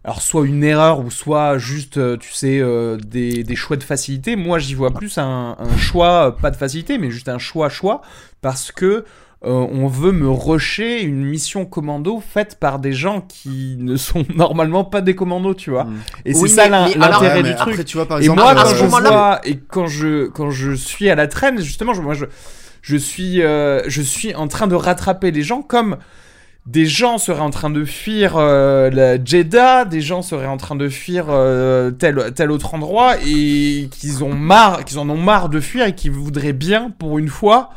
alors soit une erreur ou soit juste tu sais des, des choix de facilité. Moi j'y vois plus un, un choix pas de facilité mais juste un choix choix parce que euh, on veut me rusher une mission commando faite par des gens qui ne sont normalement pas des commandos, tu vois. Mm. Et Oui, c'est ça l'intérêt du truc. Après, tu vois, par et moi, à quand je vois et quand je quand je suis à la traîne, justement, je, moi je je suis euh, je suis en train de rattraper les gens comme des gens seraient en train de fuir euh, la Jeddah, des gens seraient en train de fuir euh, tel tel autre endroit et qu'ils ont marre, qu'ils en ont marre de fuir et qu'ils voudraient bien pour une fois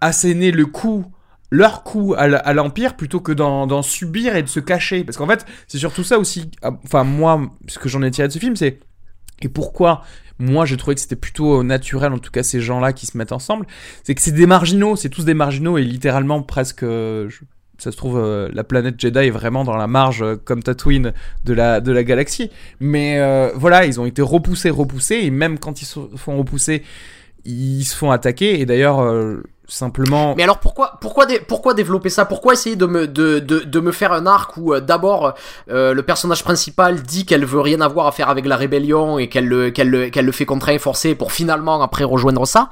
asséner le coup leur coup à l'Empire plutôt que d'en subir et de se cacher. Parce qu'en fait, c'est surtout ça aussi. ah, Enfin, moi, ce que j'en ai tiré de ce film, c'est. Et pourquoi moi j'ai trouvé que c'était plutôt naturel, en tout cas ces gens-là qui se mettent ensemble, c'est que c'est des marginaux, c'est tous des marginaux et littéralement presque. euh, ça se trouve, euh, la planète Jedi est vraiment dans la marge, euh, comme Tatooine, de la, de la galaxie. Mais euh, voilà, ils ont été repoussés, repoussés, et même quand ils se font repousser, ils se font attaquer. Et d'ailleurs, euh, simplement. Mais alors pourquoi pourquoi pourquoi développer ça? Pourquoi essayer de me de, de, de me faire un arc où euh, d'abord euh, le personnage principal dit qu'elle veut rien avoir à faire avec la rébellion et qu'elle le qu'elle le qu'elle le fait contraint et forcer pour finalement après rejoindre ça?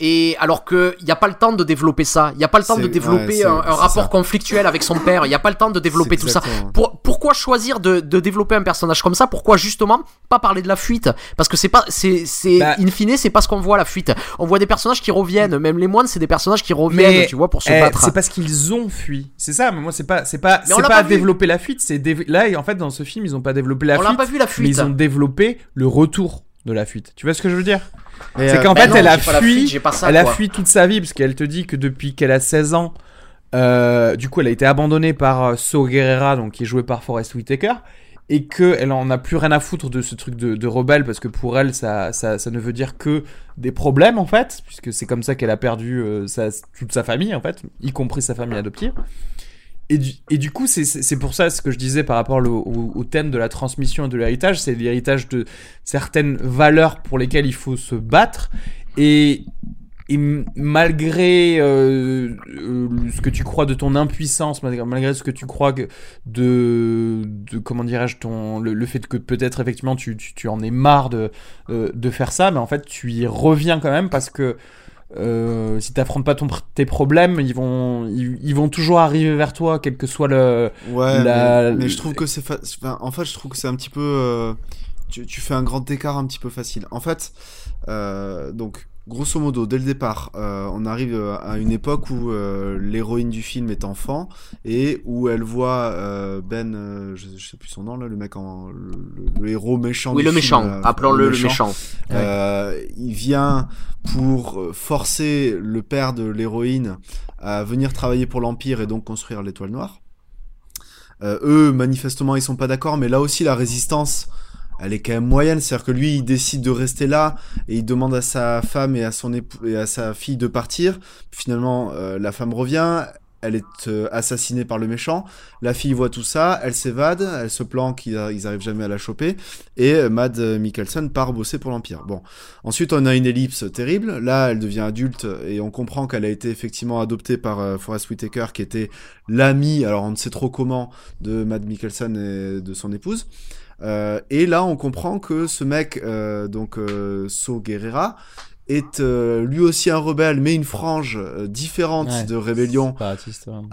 Et alors que il y a pas le temps de développer ça, il y a pas le temps de développer ouais, un, rapport ça. conflictuel avec son père, il y a pas le temps de développer tout ça. Pour- pourquoi choisir de, de développer un personnage comme ça? Pourquoi justement pas parler de la fuite? Parce que c'est pas, c'est, c'est, Bah- in fine, c'est pas ce qu'on voit la fuite. On voit des personnages qui reviennent, même les moines, c'est des personnages qui reviennent, Mais, tu vois, pour se Eh, battre. c'est parce qu'ils ont fui. C'est ça, mais moi c'est pas c'est pas Mais c'est pas, pas développer la fuite, c'est dév- là en fait dans ce film, ils ont pas développé la On l'a fuite, pas vu la mais fuite. ils ont développé le retour de la fuite. Tu vois ce que je veux dire C'est euh, qu'en Ben fait, non, elle a fui, fuite, ça, elle a fui toute sa vie parce qu'elle te dit que depuis qu'elle a 16 ans, euh, du coup, elle a été abandonnée par euh, Saw Gerrera, donc qui est joué par Forrest Whitaker, et que elle en a plus rien à foutre de ce truc de, de rebelle parce que pour elle, ça, ça, ça ne veut dire que des problèmes en fait, puisque c'est comme ça qu'elle a perdu euh, sa- toute sa famille en fait, y compris sa famille adoptive. Et du, coup, c'est- pour ça ce que je disais par rapport au, thème de la transmission et de l'héritage, c'est l'héritage de certaines valeurs pour lesquelles il faut se battre. Et, malgré euh, euh, ce que tu crois de ton impuissance, malgré, ce que tu crois que de, comment dirais-je, le, fait que peut-être effectivement tu, en es marre euh, de faire ça, mais en fait tu y reviens quand même parce que euh, si t'affrontes pas ton, tes problèmes, ils vont, ils, ils vont toujours arriver vers toi, quel que soit le. Ouais, La- mais, mais je trouve que c'est fa- enfin, en fait je trouve que c'est un petit peu euh, tu, tu fais un grand écart un petit peu facile. En fait, euh, donc grosso modo dès le départ, euh, on arrive euh, à une époque où euh, l'héroïne du film est enfant et où elle voit euh, Ben, je, je sais plus son nom là, le mec en le, le- le héros méchant. Oui, du le film, méchant, appelons-le le méchant. il vient pour forcer le père de l'héroïne à venir travailler pour l'Empire et donc construire l'étoile noire. Eux, manifestement, ils sont pas d'accord, mais là aussi, la résistance, elle est quand même moyenne. C'est-à-dire que lui, il décide de rester là et il demande à sa femme et à son époux et à sa fille de partir. Finalement, euh, la femme revient. elle est euh, assassinée par le méchant. La fille voit tout ça, elle s'évade, elle se planque, ils, ils arrivent jamais à la choper. Et euh, Mad Mikkelsen part bosser pour l'Empire. Bon. Ensuite, on a une ellipse terrible. Là, elle devient adulte et on comprend qu'elle a été effectivement adoptée par Forrest Whitaker, qui était l'ami, alors on ne sait trop comment, de Mad Mikkelsen et de son épouse. Euh, et là, on comprend que ce mec, euh, donc euh, So Guerrera, est euh, lui aussi un rebelle, mais une frange euh, différente Ouais. de rébellion ouais.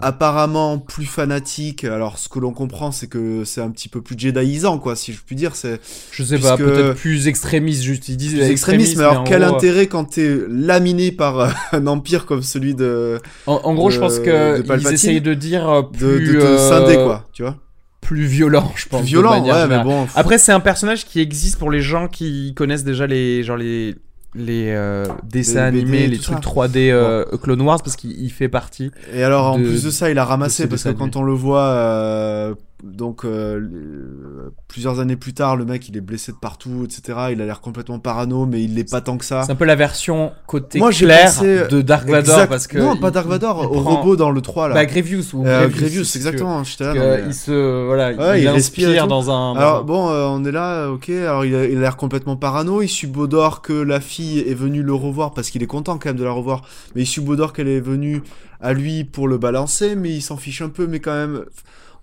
apparemment plus fanatique. Alors, ce que l'on comprend, c'est que c'est un petit peu plus Jediisant, quoi, si je puis dire. C'est Je sais pas, Puisque- peut-être plus extrémiste, juste ils disent plus extrémiste, mais alors en quel gros, intérêt quand t'es laminé par euh, un empire comme celui de, En, en gros, je de- pense de que ils essayent de dire de, plus de te euh, scinder, quoi, tu vois plus violent, je pense. Plus violent, ouais, mais bon. Après, c'est un personnage qui existe pour les gens qui connaissent déjà les genre les les euh, dessins Les BD, animés, les trucs ça. 3D euh, Clone Wars parce qu'il il fait partie. Et alors, en plus de ça, il a ramassé parce que quand on le voit, euh, donc euh, plusieurs années plus tard, le mec il est blessé de partout, etc. Il a l'air complètement parano, mais il l'est pas tant que ça. C'est un peu la version côté Moi, j'ai clair pensé- de Dark Vador Exact- parce que non, il- pas Dark Vador, au prend- robot dans le 3 là. Bah Grievous ou Euh, Grievous, exactement. là, que mais- il se voilà, Ouais, il, inspire dans un Alors bon, euh, on est là, ok. Alors il a il a l'air complètement parano. Il subodore que la fille est venue le revoir parce qu'il est content quand même de la revoir. Mais il subodore qu'elle est venue à lui pour le balancer, mais il s'en fiche un peu. Mais quand même,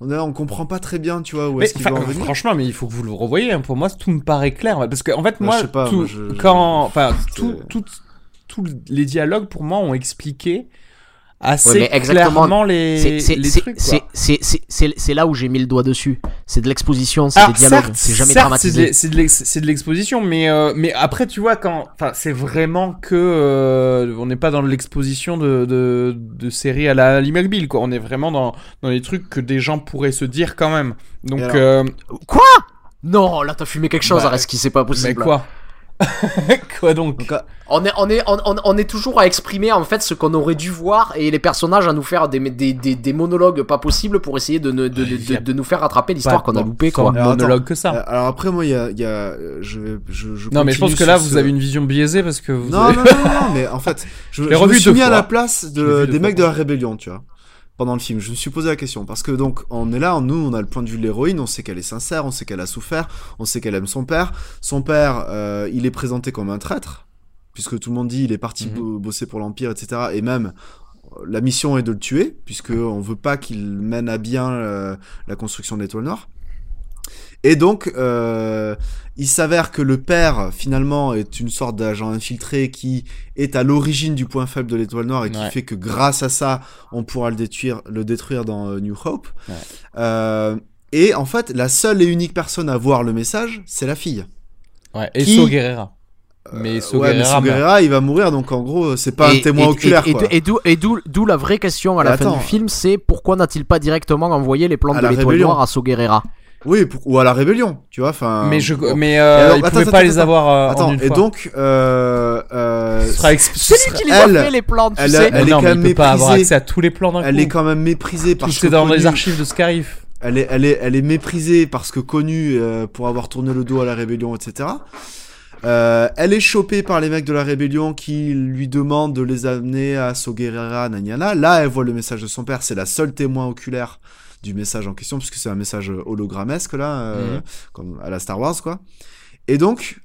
on là, on comprend pas très bien, tu vois, où est-ce qu'il va en venir. franchement, mais il faut que vous le revoyiez. hein. Pour moi, tout me paraît clair. Parce que, en fait, Bah, moi, je sais pas, tout- moi, je- je- quand, enfin, c'était- tout, tout, tous les dialogues, pour moi, ont expliqué assez Ouais, mais exactement. clairement les, C'est- c'est- les c'est- trucs. c'est- quoi. c'est- c'est- C'est c'est là où j'ai mis le doigt dessus. C'est de l'exposition, c'est des dialogues, c'est jamais certes, dramatisé. c'est de- l'exposition, mais euh, mais après, tu vois, quand, c'est vraiment que euh, on n'est pas dans l'exposition de, de de séries à la Lee McBeal, quoi. On est vraiment dans dans les trucs que des gens pourraient se dire quand même. Donc, alors euh, Quoi? Non, là t'as fumé quelque chose, Bah, arrête, ce qui c'est pas mais possible. quoi? Quoi donc Donc, ah, On est, on, est, on, on- on est toujours à exprimer en fait ce qu'on aurait dû voir et les personnages à nous faire des, des, des, des monologues pas possibles pour essayer de, ne- de, de, de, de nous faire rattraper l'histoire qu'on a loupée quoi. de Alors, monologue attends. que ça. euh, alors après, moi, il y a, il y a, euh, je, je, je Non, mais je pense que là, vous avez une vision biaisée parce que vous Non, avez- non, non, non, mais en fait, je, me suis mis à la place de, des fois. mecs de la rébellion, tu vois, pendant le film. Je me suis posé la question parce que donc on est là, nous, on a le point de vue de l'héroïne, on sait qu'elle est sincère, on sait qu'elle a souffert, on sait qu'elle aime son père. Son père, euh, il est présenté comme un traître, puisque tout le monde dit il est parti Mhm. bo- bosser pour l'empire, etc. Et même la mission est de le tuer, puisque on veut pas qu'il mène à bien euh, la construction de l'étoile noire. Et donc, euh, il s'avère que le père, finalement, est une sorte d'agent infiltré qui est à l'origine du point faible de l'étoile noire et qui Ouais. fait que grâce à ça, on pourra le détruire, le détruire dans euh, New Hope. Ouais. Euh, et en fait, la seule et unique personne à voir le message, c'est la fille. Ouais, et Qui- So Guerrera. Mais So ouais, mais Guerrera So. Guerrera, il va mourir, donc en gros, c'est pas un témoin et- oculaire, et- et quoi. d'où- Et d'où- et d'où d'où la vraie question à la Mais fin du film, c'est pourquoi n'a-t-il pas directement envoyé les plans de la l'étoile noire à Soguerera Oui, pour- ou à la rébellion, tu vois, enfin... Mais je, bon. mais euh, alors, il attends, pouvait attends, pas les avoir euh, en Attends, une et fois. donc, euh, euh, Ce sera exp- ce C'est lui sera- qui les a elle- fait les plans, tu elle sais. elle est quand mais même il peut pas avoir méprisée. accès à tous les plans d'un coup. elle est quand même méprisée Tout parce que est dans les archives de Scarif. Elle est, elle est, elle est méprisée parce que connue euh, pour avoir tourné le dos à la rébellion, etc. Euh, elle est chopée par les mecs de la rébellion qui lui demandent de les amener à Soguerera, Nanyana. Là, elle voit le message de son père. C'est la seule témoin oculaire du message en question, puisque c'est un message hologrammesque, là, euh, Mhm. comme à la Star Wars, quoi. Et donc,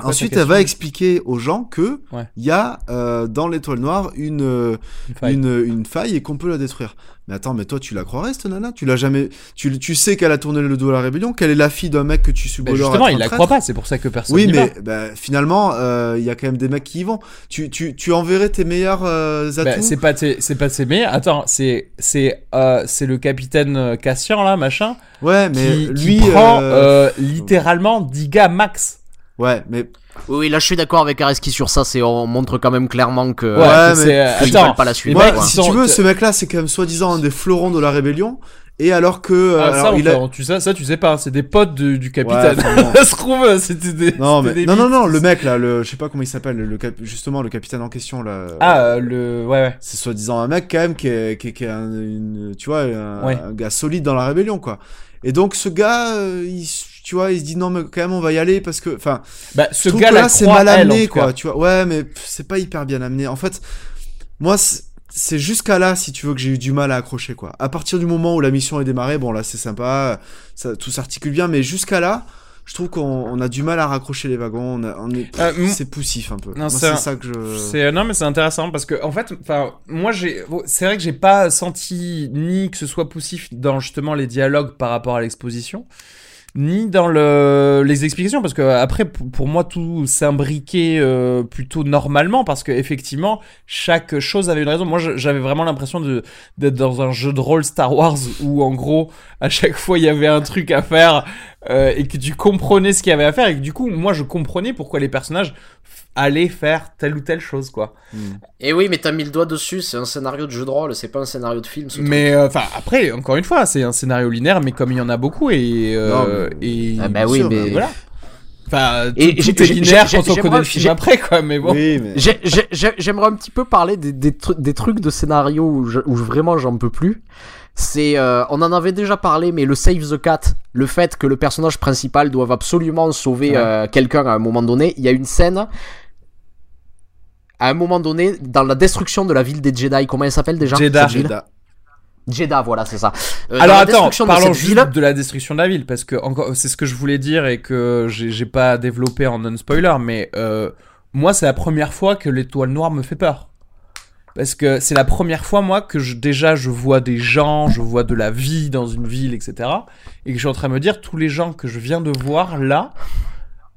quoi ensuite, elle va expliquer aux gens que il Ouais. y a euh, dans l'étoile noire une, euh, Une faille. une, une faille et qu'on peut la détruire. Mais attends, mais toi, tu la croirais, cette nana? Tu l'as jamais. Tu, tu sais qu'elle a tourné le dos à la rébellion, qu'elle est la fille d'un mec que tu Bah, subodores. justement, il la croit pas, c'est pour ça que personne Oui, mais bah, finalement, euh, il y a quand même des mecs qui y vont. Tu, tu, tu enverrais tes meilleurs euh, atouts? Bah, c'est pas tes- c'est pas ses meilleurs. Attends, c'est c'est euh, c'est le capitaine euh, Cassian là, machin, ouais, mais qui, qui lui. prend euh, euh, littéralement 10 gars max. Ouais, mais. Oui, là je suis d'accord avec Areski sur ça, c'est on montre quand même clairement que Ouais, Ouais, mais- euh, attends. veulent pas la quoi. ils si tu veux, ce mec-là, c'est quand même soi-disant un des fleurons de la rébellion. Et alors que. Ah, euh, ça, alors, on il fait- a... tu sais, ça, tu sais pas, c'est des potes de- du capitaine. Ouais, ça se trouve, c'était des. Non, mais. des Non, non, non, le mec, là, le... je sais pas comment il s'appelle, le cap- justement, le capitaine en question, là. Ah, euh, le. Ouais, ouais. c'est soi-disant un mec quand même qui est, qui est, qui est un, une, tu vois, un, Ouais. un gars solide dans la rébellion quoi. Et donc ce gars, euh, il, tu vois, il se dit non mais quand même on va y aller parce que, enfin, Bah, ce gars là, c'est mal amené quoi, tu vois. Ouais mais c'est pas hyper bien amené. En fait, moi c'est- c'est jusqu'à là, si tu veux, que j'ai eu du mal à accrocher, quoi. À partir du moment où la mission est démarrée, bon, là, c'est sympa, ça, tout s'articule bien, mais jusqu'à là, je trouve qu'on on a du mal à raccrocher les wagons, on, a- on est, Euh, c'est poussif un peu. Non, c'est ça que je... C'est euh, non mais c'est intéressant parce que en fait, enfin moi j'ai, c'est vrai que j'ai pas senti ni que ce soit poussif dans justement les dialogues par rapport à l'exposition, ni dans le les explications parce que après pour, moi tout s'imbriquait euh, plutôt normalement parce que effectivement chaque chose avait une raison. Moi j'avais vraiment l'impression d'être dans un jeu de rôle Star Wars où en gros à chaque fois il y avait un truc à faire euh, et que tu comprenais ce qu'il y avait à faire et que du coup moi je comprenais pourquoi les personnages allaient faire telle ou telle chose quoi. Et oui, mais t'as mis le doigt dessus, c'est un scénario de jeu de rôle, c'est pas un scénario de film. ce. Mais euh, enfin après encore une fois c'est un scénario linéaire mais comme il y en a beaucoup et euh, Non, mais- et Ah bah oui, sûr, mais. voilà. Enfin tout, Et tout j'ai- est linéaire quand on connaît le film après quoi mais bon. Oui, mais... J'aimerais un petit peu parler des, des, tru- des trucs de scénario où, je- où vraiment j'en peux plus. C'est, euh, on en avait déjà parlé, mais le save the cat, le fait que le personnage principal doive absolument sauver Ouais. euh, quelqu'un à un moment donné. Il y a une scène à un moment donné dans la destruction de la ville des Jedi. Comment elle s'appelle déjà Jeddah. cette ville Jeddah. Jeddah, voilà, c'est ça. Euh, Alors attends, destruction de parlons cette juste ville. de la destruction de la ville parce que encore c'est ce que je voulais dire et que j'ai j'ai pas développé en non spoiler mais euh, moi c'est la première fois que l'étoile noire me fait peur. Parce que c'est la première fois moi que je, déjà je vois des gens, je vois de la vie dans une ville, etc. Et que je suis en train de me dire tous les gens que je viens de voir là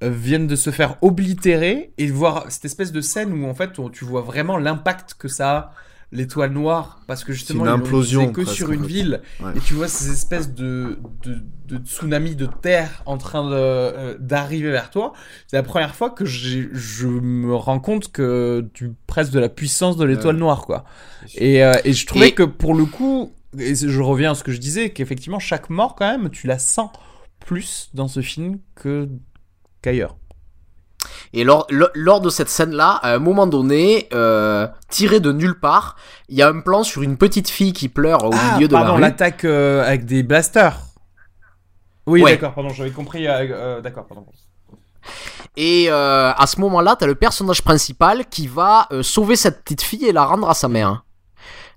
viennent de se faire oblitérer et de voir cette espèce de scène où en fait on- tu vois vraiment l'impact que ça a l'étoile noire parce que justement une implosion, que presque, sur en une fait. ville Ouais. et tu vois ces espèces de, de, de tsunamis de terre en train de, euh, d'arriver vers toi. C'est la première fois que j'ai, je me rends compte que tu presque de la puissance de l'étoile Ouais. noire, quoi. Et, euh, et je trouvais Et- que pour le coup, et je reviens à ce que je disais, qu'effectivement, chaque mort, quand même, tu la sens plus dans ce film que qu'ailleurs. Et lors, lo- lors de cette scène-là, à un moment donné, euh, tiré de nulle part, il y a un plan sur une petite fille qui pleure au ah, milieu de pardon, la l'attaque euh, avec des blasters. Oui, Ouais. d'accord, pardon, j'avais compris. euh, d'accord, pardon. Et à ce moment-là, t'as le personnage principal qui va sauver cette petite fille et la rendre à sa mère.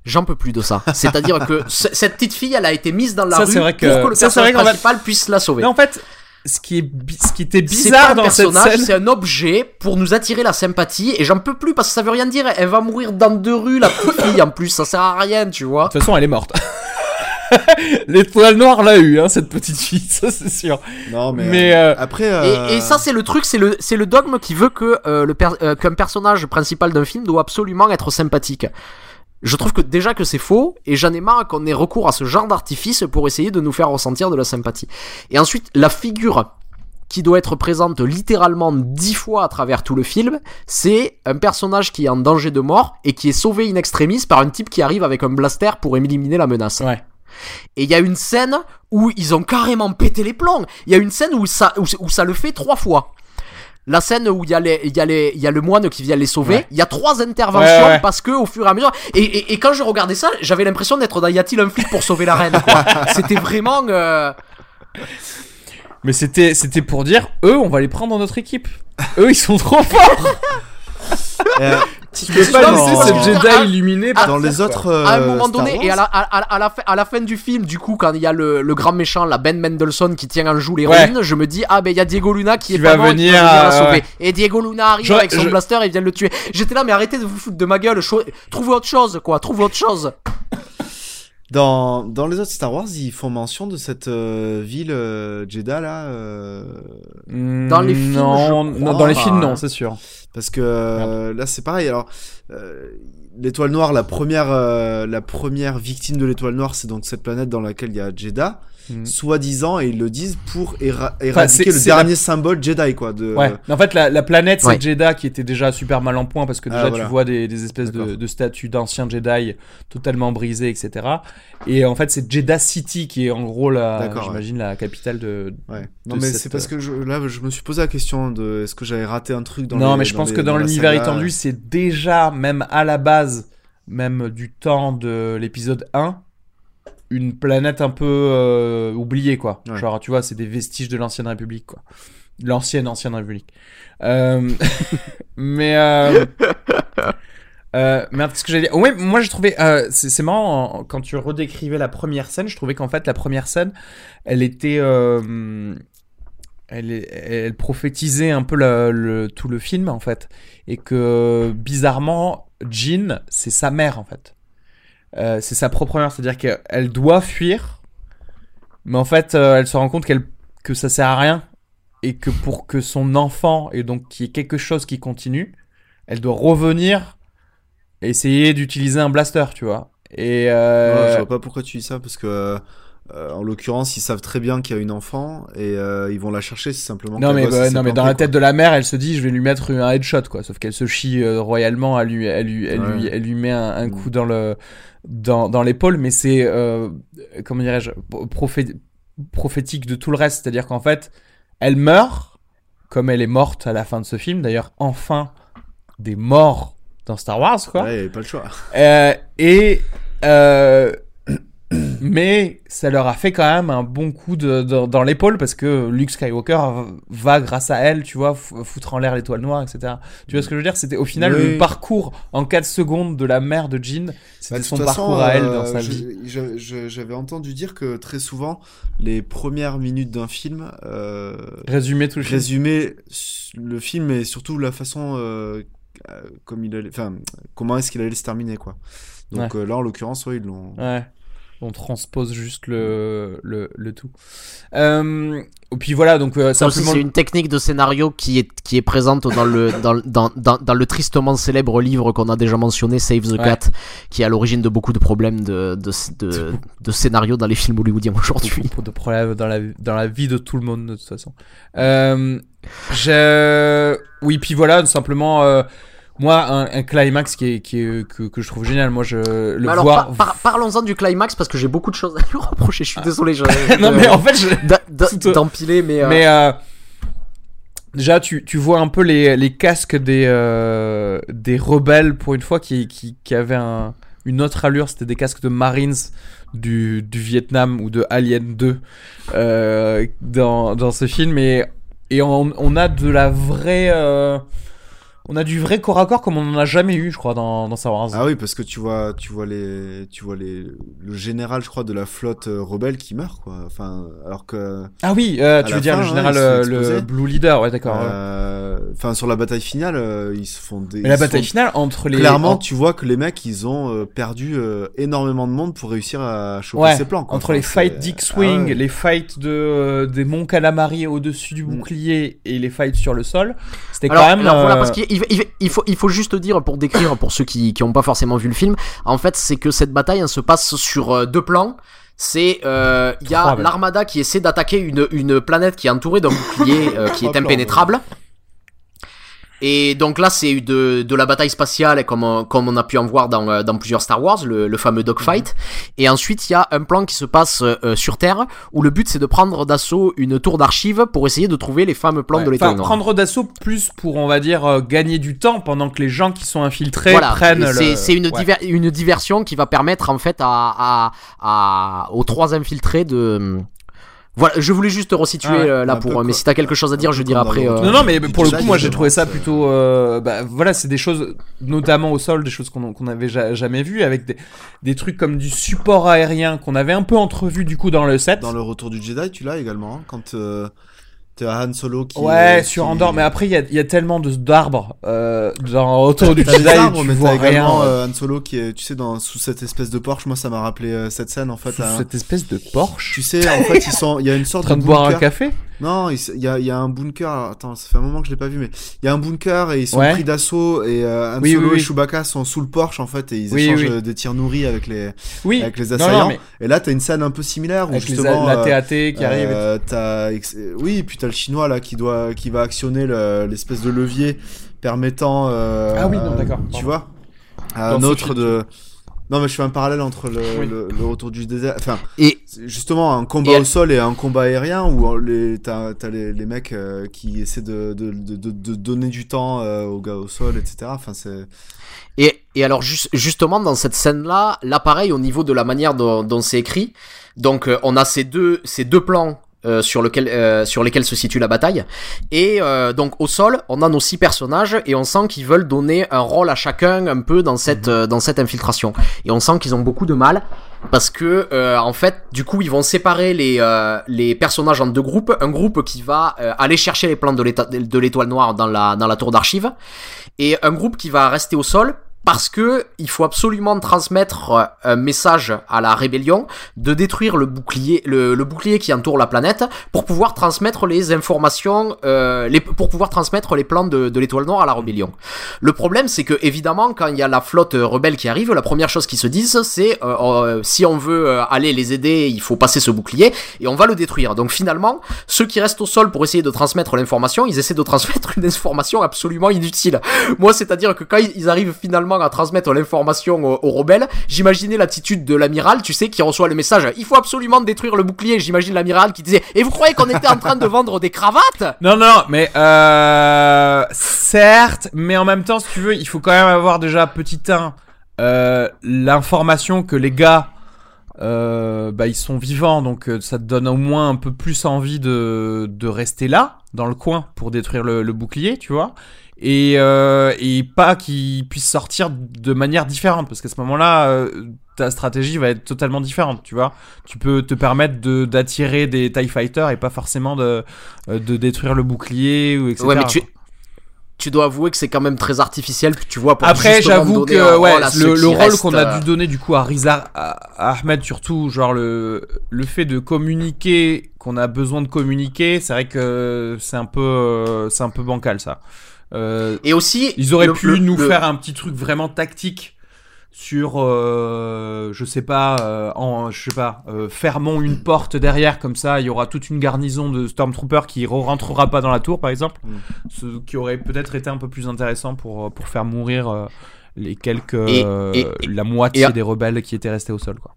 J'en peux plus de ça. C'est-à-dire que ce- cette petite fille, elle a été mise dans la Ça, rue c'est vrai que- pour que le ça, c'est vrai personnage principal puisse la sauver. Mais en fait, ce qui, est ce qui était bizarre pas un dans cette personnage, scène. c'est un objet pour nous attirer la sympathie et j'en peux plus parce que ça veut rien dire. Elle va mourir dans deux rues, la petite fille en plus, ça sert à rien, tu vois. De toute façon, elle est morte. L'étoile noire l'a eu, hein, cette petite fille, ça c'est sûr. Non, mais, Mais, euh, euh, après... euh, Et, et ça, c'est le truc, c'est le, c'est le dogme qui veut que euh, le per- euh, qu'un personnage principal d'un film doit absolument être sympathique. Je trouve que déjà que c'est faux, et j'en ai marre qu'on ait recours à ce genre d'artifice pour essayer de nous faire ressentir de la sympathie. Et ensuite, la figure qui doit être présente littéralement dix fois à travers tout le film, c'est un personnage qui est en danger de mort et qui est sauvé in extremis par un type qui arrive avec un blaster pour éliminer la menace. Ouais. Et il y a une scène où ils ont carrément pété les plombs. Il y a une scène où ça, où, où ça le fait trois fois. La scène où il y, a les- il y, a les- il y a le moine qui vient les sauver, Ouais. il y a trois interventions Ouais, ouais. parce que au fur et à mesure. Et, et, et quand je regardais ça, j'avais l'impression d'être dans Y a-t-il un flic pour sauver la reine. C'était vraiment. euh, Mais c'était, c'était pour dire, eux, on va les prendre dans notre équipe. eux, ils sont trop forts. euh, Tu peux pas laisser cette ce Jedi Jedi illuminé Ah, dans les autres... à un euh, moment Star donné, et à la, à, la fin, à la fin du film, du coup, quand il y a le, le grand méchant, la Ben Mendelssohn, qui tient en joue l'héroïne, je me dis, ah ben il y a Diego Luna qui, Qui est va pas mort et qui venir, la sauver. ouais. Et Diego Luna arrive avec son je- blaster et vient le tuer. J'étais là, mais arrêtez de vous foutre de ma gueule, cho- trouvez autre chose, quoi, trouvez autre chose. Dans, dans les autres Star Wars, ils font mention de cette euh, ville euh, Jeddah là, euh, Dans les films, non, je non, dans les pas, films, non, c'est sûr. parce que euh, là c'est pareil. Alors euh, l'étoile noire, la première, euh, la première victime de l'étoile noire, c'est donc cette planète dans laquelle il y a Jeddah, Mhm. soi-disant, et ils le disent pour éra- éradiquer le la- dernier symbole Jedi quoi. De, Ouais. En fait, la, la planète, c'est Ouais. Jeddah qui était déjà super mal en point parce que Ah, déjà voilà. tu vois des, des espèces de, statues d'anciens Jedi totalement brisées, etc. Et en fait, c'est Jeddah City qui est en gros la, j'imagine, la capitale de. Ouais. Non de mais cette, c'est parce que je, là je me suis posé la question de est-ce que j'avais raté un truc dans non, les- mais je pense les- que dans la l'univers étendu, c'est déjà, même à la base, même du temps de l'épisode 1, une planète un peu euh, oubliée, quoi. Ouais. Genre, tu vois, c'est des vestiges de l'ancienne République, quoi. L'ancienne, ancienne République. Euh, mais. euh, Euh, merde, qu'est-ce que j'allais dire Ouais, moi j'ai trouvé. Euh, c'est marrant, en- quand tu redécrivais la première scène, je trouvais qu'en fait, la première scène, elle était. euh, elle, elle prophétisait un peu le, tout le film, en fait. Et que, bizarrement, Jean, c'est sa mère, en fait. Euh, c'est sa propre mère, c'est-à-dire qu'elle doit fuir, mais en fait, euh, elle se rend compte qu'elle que ça sert à rien et que pour que son enfant et donc qu'il y ait quelque chose qui continue, elle doit revenir et essayer d'utiliser un blaster, tu vois. Et euh, Ouais, je vois pas pourquoi tu dis ça parce que euh, en l'occurrence ils savent très bien qu'il y a une enfant et euh, ils vont la chercher c'est simplement non mais bah, non mais dans la tête de la mère, elle se dit je vais lui mettre un headshot quoi. Sauf qu'elle se chie euh, royalement, elle lui, elle lui, elle Ouais. lui, elle lui met un, un Mm. coup dans le, dans, dans l'épaule. Mais c'est comment dirais-je, prophé- prophétique de tout le reste. C'est-à-dire qu'en fait, elle meurt comme elle est morte à la fin de ce film. D'ailleurs, enfin des morts dans Star Wars quoi. Ouais, pas le choix. Et euh, mais ça leur a fait quand même un bon coup de, de- dans l'épaule parce que Luke Skywalker va grâce à elle, tu vois, foutre en l'air l'étoile noire, etc. Tu vois ce que je veux dire? C'était au final Oui. le parcours en 4 secondes de la mère de Jean, Bah, c'était de son parcours façon, à elle euh, dans sa vie. J'avais entendu dire que très souvent, les premières minutes d'un film euh, Résumé tout le film. résumaient le film et surtout la façon euh, euh, comme il allait, enfin, comment est-ce qu'il allait se terminer, quoi. Donc là, en l'occurrence, ouais, ils l'ont. Ouais. On transpose juste le, le, le tout. Euh, et puis voilà, donc euh, simplement. c'est une technique de scénario qui est, qui est présente dans le, dans, dans, dans, dans le tristement célèbre livre qu'on a déjà mentionné, Save the Ouais. Cat, qui est à l'origine de beaucoup de problèmes de, de, de, de scénario dans les films hollywoodiens aujourd'hui. beaucoup de problèmes dans la, dans la vie de tout le monde de toute façon. Euh, je... Oui, puis voilà, simplement, euh, moi, un, un climax qui est, qui est, que, que je trouve génial. Moi, je le alors, voir. par- par- parlons-en du climax parce que j'ai beaucoup de choses à lui reprocher. Je suis désolé. Je, non, mais en fait, je... tout- d'empiler, mais, euh, mais euh, déjà, tu, tu vois un peu les, les casques des, euh, des rebelles pour une fois qui, qui, qui avaient un, une autre allure. C'était des casques de Marines du, du Vietnam ou de Alien 2 euh, dans, dans ce film. Et, et on, on a de la vraie. On a du vrai corps à corps comme on n'en a jamais eu, je crois, dans, dans Star Wars. Ah oui, parce que tu vois, tu vois les, tu vois les, le général, je crois, de la flotte euh, rebelle qui meurt, quoi. Enfin, alors que, Ah oui, euh, tu veux dire fin, le ouais, général, euh, le Blue Leader, ouais, d'accord. euh, enfin, sur la bataille finale, euh, ils se font des. Mais la bataille font- finale entre les. Clairement, en- tu vois que les mecs, ils ont perdu euh, énormément de monde pour réussir à choper Ouais, ces plans. Quoi. entre Enfin, les fights d'X-Wing, Ah ouais. les fights de, euh, des monts Calamari au-dessus du Mm. bouclier et les fights sur le sol, c'était quand même. alors voilà, parce qu'il il- il- il faut, il faut juste dire, pour décrire, pour ceux qui n'ont pas forcément vu le film, en fait, c'est que cette bataille elle se passe sur euh, deux plans. C'est, euh, il y a l'armada qui essaie d'attaquer une, une planète qui est entourée d'un bouclier euh, qui est impénétrable. Et donc là, c'est de, de la bataille spatiale, comme on, comme on a pu en voir dans, euh, dans plusieurs Star Wars, le, le fameux dogfight. Et ensuite, il y a un plan qui se passe euh, sur Terre, où le but c'est de prendre d'assaut une tour d'archives pour essayer de trouver les fameux plans ouais, de noire. prendre d'assaut plus pour, on va dire, euh, gagner du temps pendant que les gens qui sont infiltrés Voilà, prennent le. c'est c'est une, Ouais. diver- une diversion qui va permettre en fait à, à, à- aux trois infiltrés de. Voilà, je voulais juste resituer Ah ouais, euh, là pour. mais co- si t'as quelque chose à dire, un je dirai après. euh, Non, non, mais pour le coup, moi j'ai trouvé ça plutôt. euh, bah, voilà, c'est des choses, notamment au sol, des choses qu'on qu'on avait ja- jamais vues, avec des, des trucs comme du support aérien qu'on avait un peu entrevu du coup dans le set. Dans le retour du Jedi, tu l'as également, hein, quand à Han Solo qui. Ouais, sur qui- Andorre, mais après il y y a tellement de- d'arbres euh, dans Retour du T'as Jedi, arbres, tu mais vois t'as rien. également euh, Han Solo qui est, tu sais, dans, sous cette espèce de Porsche. Moi, ça m'a rappelé euh, cette scène, en fait. sous à- cette espèce de Porsche. Tu sais, en fait, ils sont, il y a une en sorte train de de boire un café? Non, il y a, y a un bunker. Attends, ça fait un moment que je l'ai pas vu, mais il y a un bunker et ils sont Ouais. pris d'assaut et euh, Han Oui, Solo oui, oui. et Chewbacca sont sous le Porsche en fait et ils échangent euh, des tirs nourris avec les Oui, avec les non, non, assaillants. mais Et là, t'as une scène un peu similaire où avec les, justement la TAT qui arrive. et t'as oui, et chinois là qui doit, qui va actionner le- l'espèce de levier permettant. euh, Ah oui, non, d'accord, Tu vois, ce autre de. Non, mais je fais un parallèle entre le, Oui. le, le retour du désert. Enfin, Et justement un combat Et- au sol et un combat aérien où les, t'as, t'as les, les mecs euh, qui essaient de, de, de, de, de donner du temps euh, aux gars au sol, etc. Enfin, c'est. Et, et alors juste, justement dans cette scène-là, là pareil au niveau de la manière dont, dont c'est écrit, donc euh, on a ces deux, ces deux plans euh, sur lequel euh, sur lesquels se situe la bataille. Et euh, donc au sol, on a nos six personnages et on sent qu'ils veulent donner un rôle à chacun un peu dans cette euh, dans cette infiltration. Et on sent qu'ils ont beaucoup de mal parce que euh, en fait, du coup, ils vont séparer les euh, les personnages en deux groupes. Un groupe qui va aller chercher les plans de l'étoile noire dans la dans la tour d'archives et un groupe qui va rester au sol parce que il faut absolument transmettre euh, un message à la rébellion de détruire le bouclier, le, le bouclier qui entoure la planète pour pouvoir transmettre les informations, euh, les, pour pouvoir transmettre les plans de, de l'étoile noire à la rébellion. Le problème, c'est que évidemment, quand il y a la flotte rebelle qui arrive, la première chose qu'ils se disent, c'est euh, euh, si on veut euh, aller les aider, il faut passer ce bouclier et on va le détruire. Donc finalement, ceux qui restent au sol pour essayer de transmettre l'information, ils essaient de transmettre une information absolument inutile. Moi, c'est-à-dire que quand ils arrivent finalement à transmettre l'information aux, aux rebelles, j'imaginais l'attitude de l'amiral, tu sais, qui reçoit le message il faut absolument détruire le bouclier. J'imagine l'amiral qui disait et vous croyez qu'on était en train de vendre des cravates? Non, non, mais euh, certes, mais en même temps, si tu veux, il faut quand même avoir déjà petit 1 euh, l'information que les gars, euh, bah, ils sont vivants, donc ça te donne au moins un peu plus envie de, de rester là, dans le coin, pour détruire le bouclier, tu vois. Et, euh, et pas qu'ils puissent sortir de manière différente, parce qu'à ce moment-là, euh, ta stratégie va être totalement différente, tu vois. Tu peux te permettre de d'attirer des TIE Fighters et pas forcément de, euh, de détruire le bouclier ou etc. Ouais, mais tu, tu dois avouer que c'est quand même très artificiel, tu vois. Pour Après, j'avoue que ouais, le, rôle qu'on a dû donner du coup à Riza à, à Ahmed surtout, genre le le fait de communiquer, qu'on a besoin de communiquer, c'est vrai que c'est un peu c'est un peu bancal ça. Euh, Et aussi, ils auraient le- pu le- nous le- faire un petit truc vraiment tactique sur euh, je sais pas euh, en je sais pas fermons une porte derrière comme ça il y aura toute une garnison de stormtroopers qui re rentrera pas dans la tour par exemple Mm. ce qui aurait peut-être été un peu plus intéressant pour pour faire mourir les quelques Et- et- la moitié des rebelles qui étaient restés au sol quoi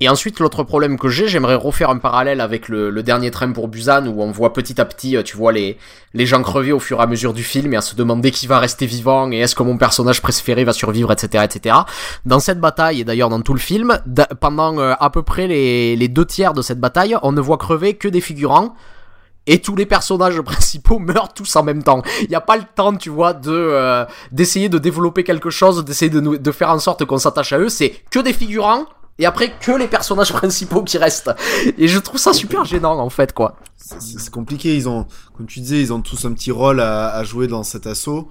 Et ensuite, l'autre problème que j'ai, j'aimerais refaire un parallèle avec le, le dernier train pour Busan, où on voit petit à petit, euh, tu vois, les, les gens crever au fur et à mesure du film, et à se demander qui va rester vivant, et est-ce que mon personnage préféré va survivre, etc., etc. Dans cette bataille, et d'ailleurs dans tout le film, da- pendant euh, à peu près les, les deux tiers de cette bataille, on ne voit crever que des figurants, et tous les personnages principaux meurent tous en même temps. Il n'y a pas le temps, tu vois, de euh, d'essayer de développer quelque chose, d'essayer de, de faire en sorte qu'on s'attache à eux. C'est que des figurants et après que les personnages principaux qui restent. Et je trouve ça super gênant en fait, quoi. C'est- compliqué, ils ont, comme tu disais, ils ont tous un petit rôle à, à jouer dans cet assaut.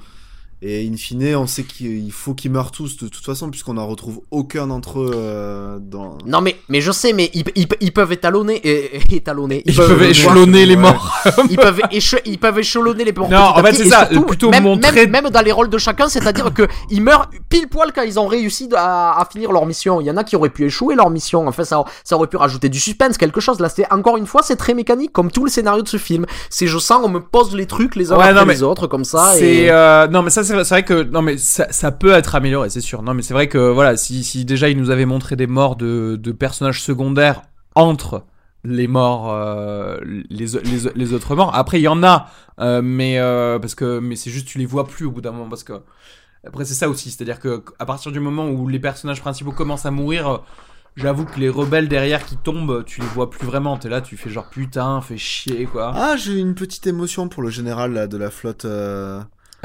Et in fine, on sait qu'il faut qu'ils meurent tous de toute façon, puisqu'on n'en retrouve aucun d'entre eux euh, dans. Non mais mais je sais, mais ils, ils, ils peuvent étalonner, et, étalonner. ils peuvent échelonner les ouais. morts ils peuvent éche- ils peuvent échelonner les morts. Non, en fait, c'est ça, surtout, plutôt même, montrer- même, même dans les rôles de chacun, c'est-à-dire que ils meurent pile poil quand ils ont réussi à, à finir leur mission. Il y en a qui auraient pu échouer leur mission. En fait, ça, ça aurait pu rajouter du suspense, quelque chose. Là, c'est encore une fois, c'est très mécanique, comme tout le scénario de ce film. C'est je sens, on me pose les trucs les uns Ouais, après non, mais les autres, comme ça. Et... euh, non mais ça c'est c'est vrai que non mais ça, peut être amélioré c'est sûr non mais c'est vrai que voilà si, déjà ils nous avaient montré des morts de, personnages secondaires entre les morts euh, les, autres morts après il y en a euh, mais euh, parce que mais c'est juste tu les vois plus au bout d'un moment parce que après c'est ça aussi c'est à dire que à partir du moment où les personnages principaux commencent à mourir euh, J'avoue que les rebelles derrière qui tombent, tu les vois plus vraiment. T'es là, tu fais genre putain, fais chier quoi. Ah, j'ai une petite émotion pour le général de la flotte.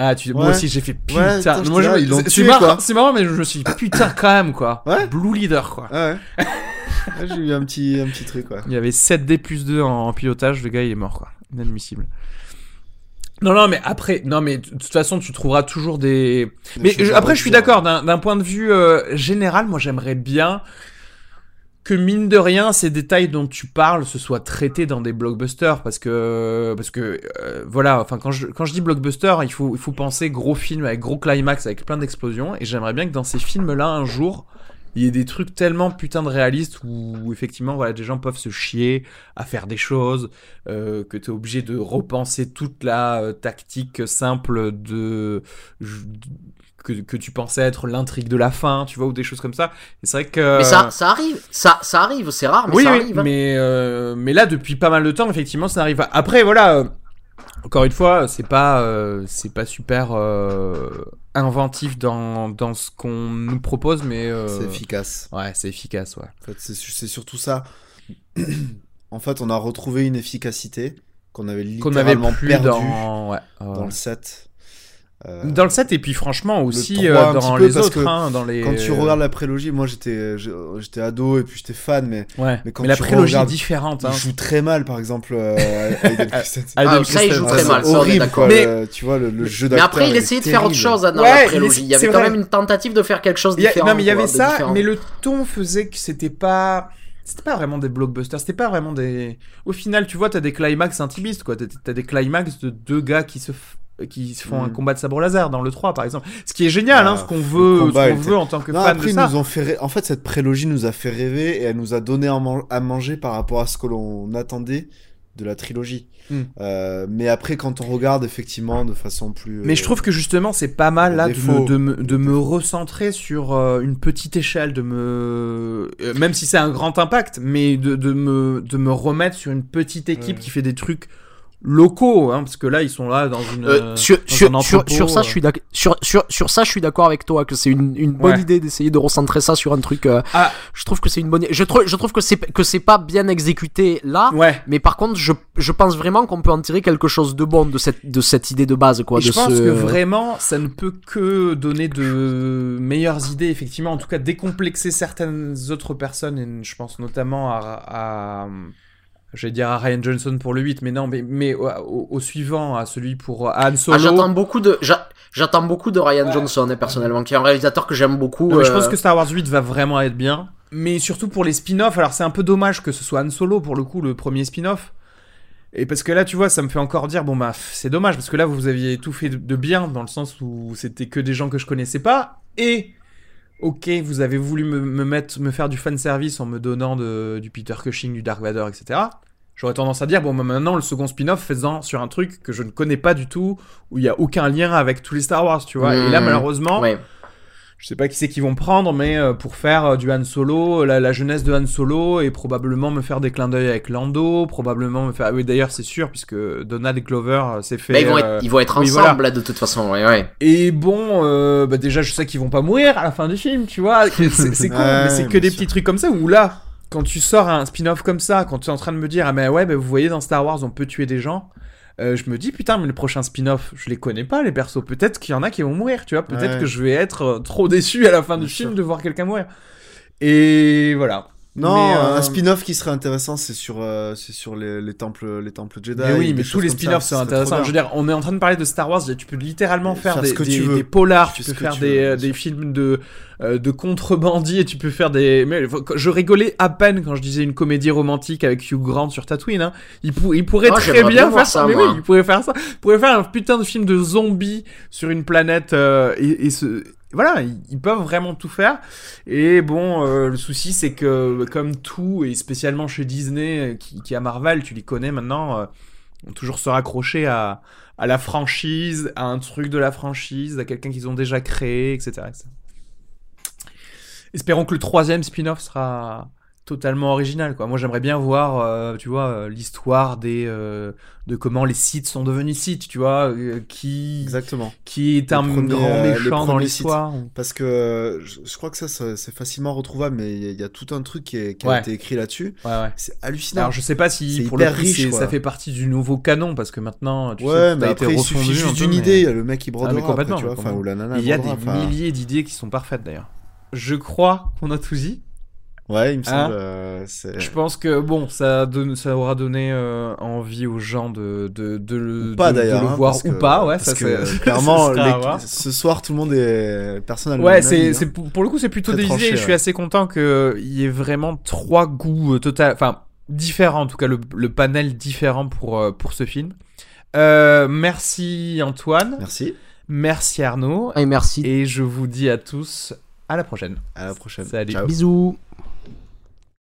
Ah, tu... moi Ouais. aussi j'ai fait putain. putain, moi, je- ils l'ont c'est- tué, marrant, quoi. c'est marrant, mais je me suis dit, putain quand même quoi. Ouais. Blue leader quoi. Ah ouais. Ah, j'ai eu un petit, un petit truc quoi. Il y avait 7D plus 2 en, en pilotage, le gars il est mort quoi. Inadmissible. Non, non, mais après, non, mais de toute façon, tu trouveras toujours des. Mais je- après, je suis d'accord, d'un d'un point de vue euh, général, moi j'aimerais bien que mine de rien, ces détails dont tu parles se soient traités dans des blockbusters parce que euh, voilà, enfin quand je dis blockbuster, il faut il penser gros film avec gros climax avec plein d'explosions et j'aimerais bien que dans ces films-là un jour il y ait des trucs tellement putain de réalistes où, effectivement des gens peuvent se chier à faire des choses euh, que tu es obligé de repenser toute la euh, tactique simple de que, que tu pensais être l'intrigue de la fin, tu vois, ou des choses comme ça. Et c'est vrai que Mais ça, ça arrive, ça, ça arrive, c'est rare, mais oui, ça oui, arrive. hein. mais euh, mais là depuis pas mal de temps effectivement ça arrive. Après voilà, euh, encore une fois c'est pas euh, c'est pas super euh, inventif dans dans ce qu'on nous propose, mais euh, C'est efficace. ouais c'est efficace ouais. En fait, c'est c'est surtout ça. en fait, on a retrouvé une efficacité qu'on avait Qu'on avait littéralement plus perdue dans. Ouais, ouais. dans le set. Euh, Dans le 7 et puis franchement aussi 3 euh, dans les autres, hein, dans les. Quand tu regardes la prélogie, moi j'étais j'étais ado et puis j'étais fan, mais Ouais. mais Mais, quand la tu prélogie est regardes- différente. Hein. il joue très mal, par exemple. Euh, Aiden Christensen. Aiden Ah, ça, il joue très mal, ça, horrible, d'accord. quoi, Mais- le- tu vois, le, le jeu Mais après, il essayait de faire autre chose hein, dans Ouais, la prélogie. Il y avait c'est quand vrai. même une tentative de faire quelque chose de différent. non mais il y avait ça, mais le ton faisait que c'était pas. C'était pas vraiment des blockbusters, c'était pas vraiment des. Au final, tu vois, t'as des climax intimistes, quoi. T'as- T'as des climax de deux gars qui se, f- qui se font un Mm. combat de sabre laser dans le 3, par exemple. Ce qui est génial, Ah, hein, ce qu'on veut, ce qu'on veut en tant que Non, fan après, de ça. nous ont fait. ré- En fait, cette prélogie nous a fait rêver et elle nous a donné à, man- à manger par rapport à ce que l'on attendait de la trilogie. Hmm. Euh, mais après, quand on regarde effectivement de façon plus. Mais je trouve que justement, c'est pas mal là de me, de me, de me recentrer sur euh, une petite échelle, de me. euh, même si c'est un grand impact, mais de, de, me, de me remettre sur une petite équipe Ouais. qui fait des trucs locaux, hein, parce que là, ils sont là dans une. Euh, euh, sur, dans sur, un sur, entrepôt, sur ça, euh. je suis d'accord. Sur, sur, sur ça, je suis d'accord avec toi que c'est une, une bonne Ouais. idée d'essayer de recentrer ça sur un truc. euh, Ah. Je trouve que c'est une bonne. Je trouve, je trouve que c'est que c'est pas bien exécuté là. Ouais. Mais par contre, je, je pense vraiment qu'on peut en tirer quelque chose de bon de cette, de cette idée de base, quoi. Et je de pense ce... que vraiment, ça ne peut que donner de meilleures idées, effectivement. En tout cas, décomplexer certaines autres personnes. Et je pense notamment à. à J'allais dire à Ryan Johnson pour le 8, mais non, mais, mais au, au- au suivant, à celui pour Han Solo. Ah, j'attends beaucoup de, j'attends beaucoup de Ryan Johnson, hein, personnellement, qui est un réalisateur que j'aime beaucoup. Non, mais je euh, pense que Star Wars 8 va vraiment être bien. Mais surtout pour les spin-offs, alors c'est un peu dommage que ce soit Han Solo pour le coup, le premier spin-off. Et parce que là, tu vois, ça me fait encore dire, bon bah, c'est dommage, parce que là, vous aviez tout fait de- de bien, dans le sens où c'était que des gens que je connaissais pas. Et, ok, vous avez voulu me, me mettre, me faire du fanservice en me donnant de, du Peter Cushing, du Dark Vador, etc. J'aurais tendance à dire, bon, bah, maintenant, le second spin-off, faisant sur un truc que je ne connais pas du tout, où il y a aucun lien avec tous les Star Wars, tu vois. Et là, Mmh. malheureusement, ouais. Je sais pas qui c'est qu'ils vont prendre, mais euh, pour faire euh, du Han Solo, la, la jeunesse de Han Solo, et probablement me faire des clins d'œil avec Lando, probablement me faire. ah Oui, d'ailleurs, c'est sûr, puisque Donald et Clover, euh, c'est fait. Bah, ils vont euh, être, ils vont être oui, ensemble, là, de toute façon, ouais, ouais. Et bon, euh, bah déjà, je sais qu'ils vont pas mourir à la fin du film, tu vois. C'est Ouais, mais c'est que des sûr. petits trucs comme ça où là, quand tu sors un spin-off comme ça, quand tu es en train de me dire, ah ben ouais, bah, vous voyez, dans Star Wars, on peut tuer des gens. Euh, je me dis putain mais le prochain spin-off je les connais pas les persos. Peut-être qu'il y en a qui vont mourir tu vois. Peut-être Ouais. que je vais être euh, trop déçu à la fin du film de voir quelqu'un mourir. Et voilà Non, Mais, euh, un spin-off qui serait intéressant, c'est sur, euh, c'est sur les, les temples, les temples Jedi. mais oui, mais tous les spin-offs sont intéressants. Je veux dire, on est en train de parler de Star Wars, tu peux littéralement faire, Faire des, ce que des, tu veux. des polars, Tu peux faire tu des, veux, euh, des films de, euh, de contrebandiers, tu peux faire des... Mais, je rigolais à peine quand je disais une comédie romantique avec Hugh Grant sur Tatooine. Hein. Il, pour- il pourrait Ah, très bien faire ça. ça, mais oui, il pourrait faire ça. Il pourrait faire un putain de film de zombies sur une planète euh, et, et ce... Voilà, ils, peuvent vraiment tout faire. Et bon, euh, le souci, c'est que comme tout, et spécialement chez Disney, euh, qui, qui a Marvel, tu les connais maintenant, euh, vont toujours se raccrocher à, à la franchise, à un truc de la franchise, à quelqu'un qu'ils ont déjà créé, etc. Espérons que le troisième spin-off sera totalement original. Quoi. Moi, j'aimerais bien voir, euh, tu vois, euh, l'histoire des euh, de comment les sites sont devenus sites, tu vois, euh, qui Exactement. qui est un grand méchant dans l'histoire. Parce que je, je crois que ça, ça, c'est facilement retrouvable, mais il y, a- il tout un truc qui, est- qui a été écrit là-dessus. Ouais, ouais. C'est hallucinant. Alors je sais pas si pour le riche, ça fait partie du nouveau canon parce que maintenant tu sais, mais a après, été il suffit juste d'une idée. Il le mec qui Ah, brodera après, complètement, tu vois. Enfin, complètement. ou la nana. Il y a des brodera, milliers d'idées qui sont parfaites d'ailleurs. Je crois qu'on a tout dit. Ouais, il me Hein semble. euh, c'est- Je pense que bon, ça, donne, ça aura donné euh, envie aux gens de, de, de, le- Ou pas de- de d'ailleurs. le hein, voir ou que- pas. Ouais, parce ça, que, clairement, ça les- ce soir, tout le monde est personnellement. Ouais, c'est, c'est pour, pour le coup, c'est plutôt des tranché, idées. Je suis ouais. assez content qu'il y ait vraiment trois goûts euh, total, enfin différents en tout cas le, le panel différent pour euh, pour ce film. Euh, merci Antoine, Merci. merci Arnaud, Et merci. et je vous dis à tous à la prochaine. À la prochaine. Salut. Ciao. Bisous.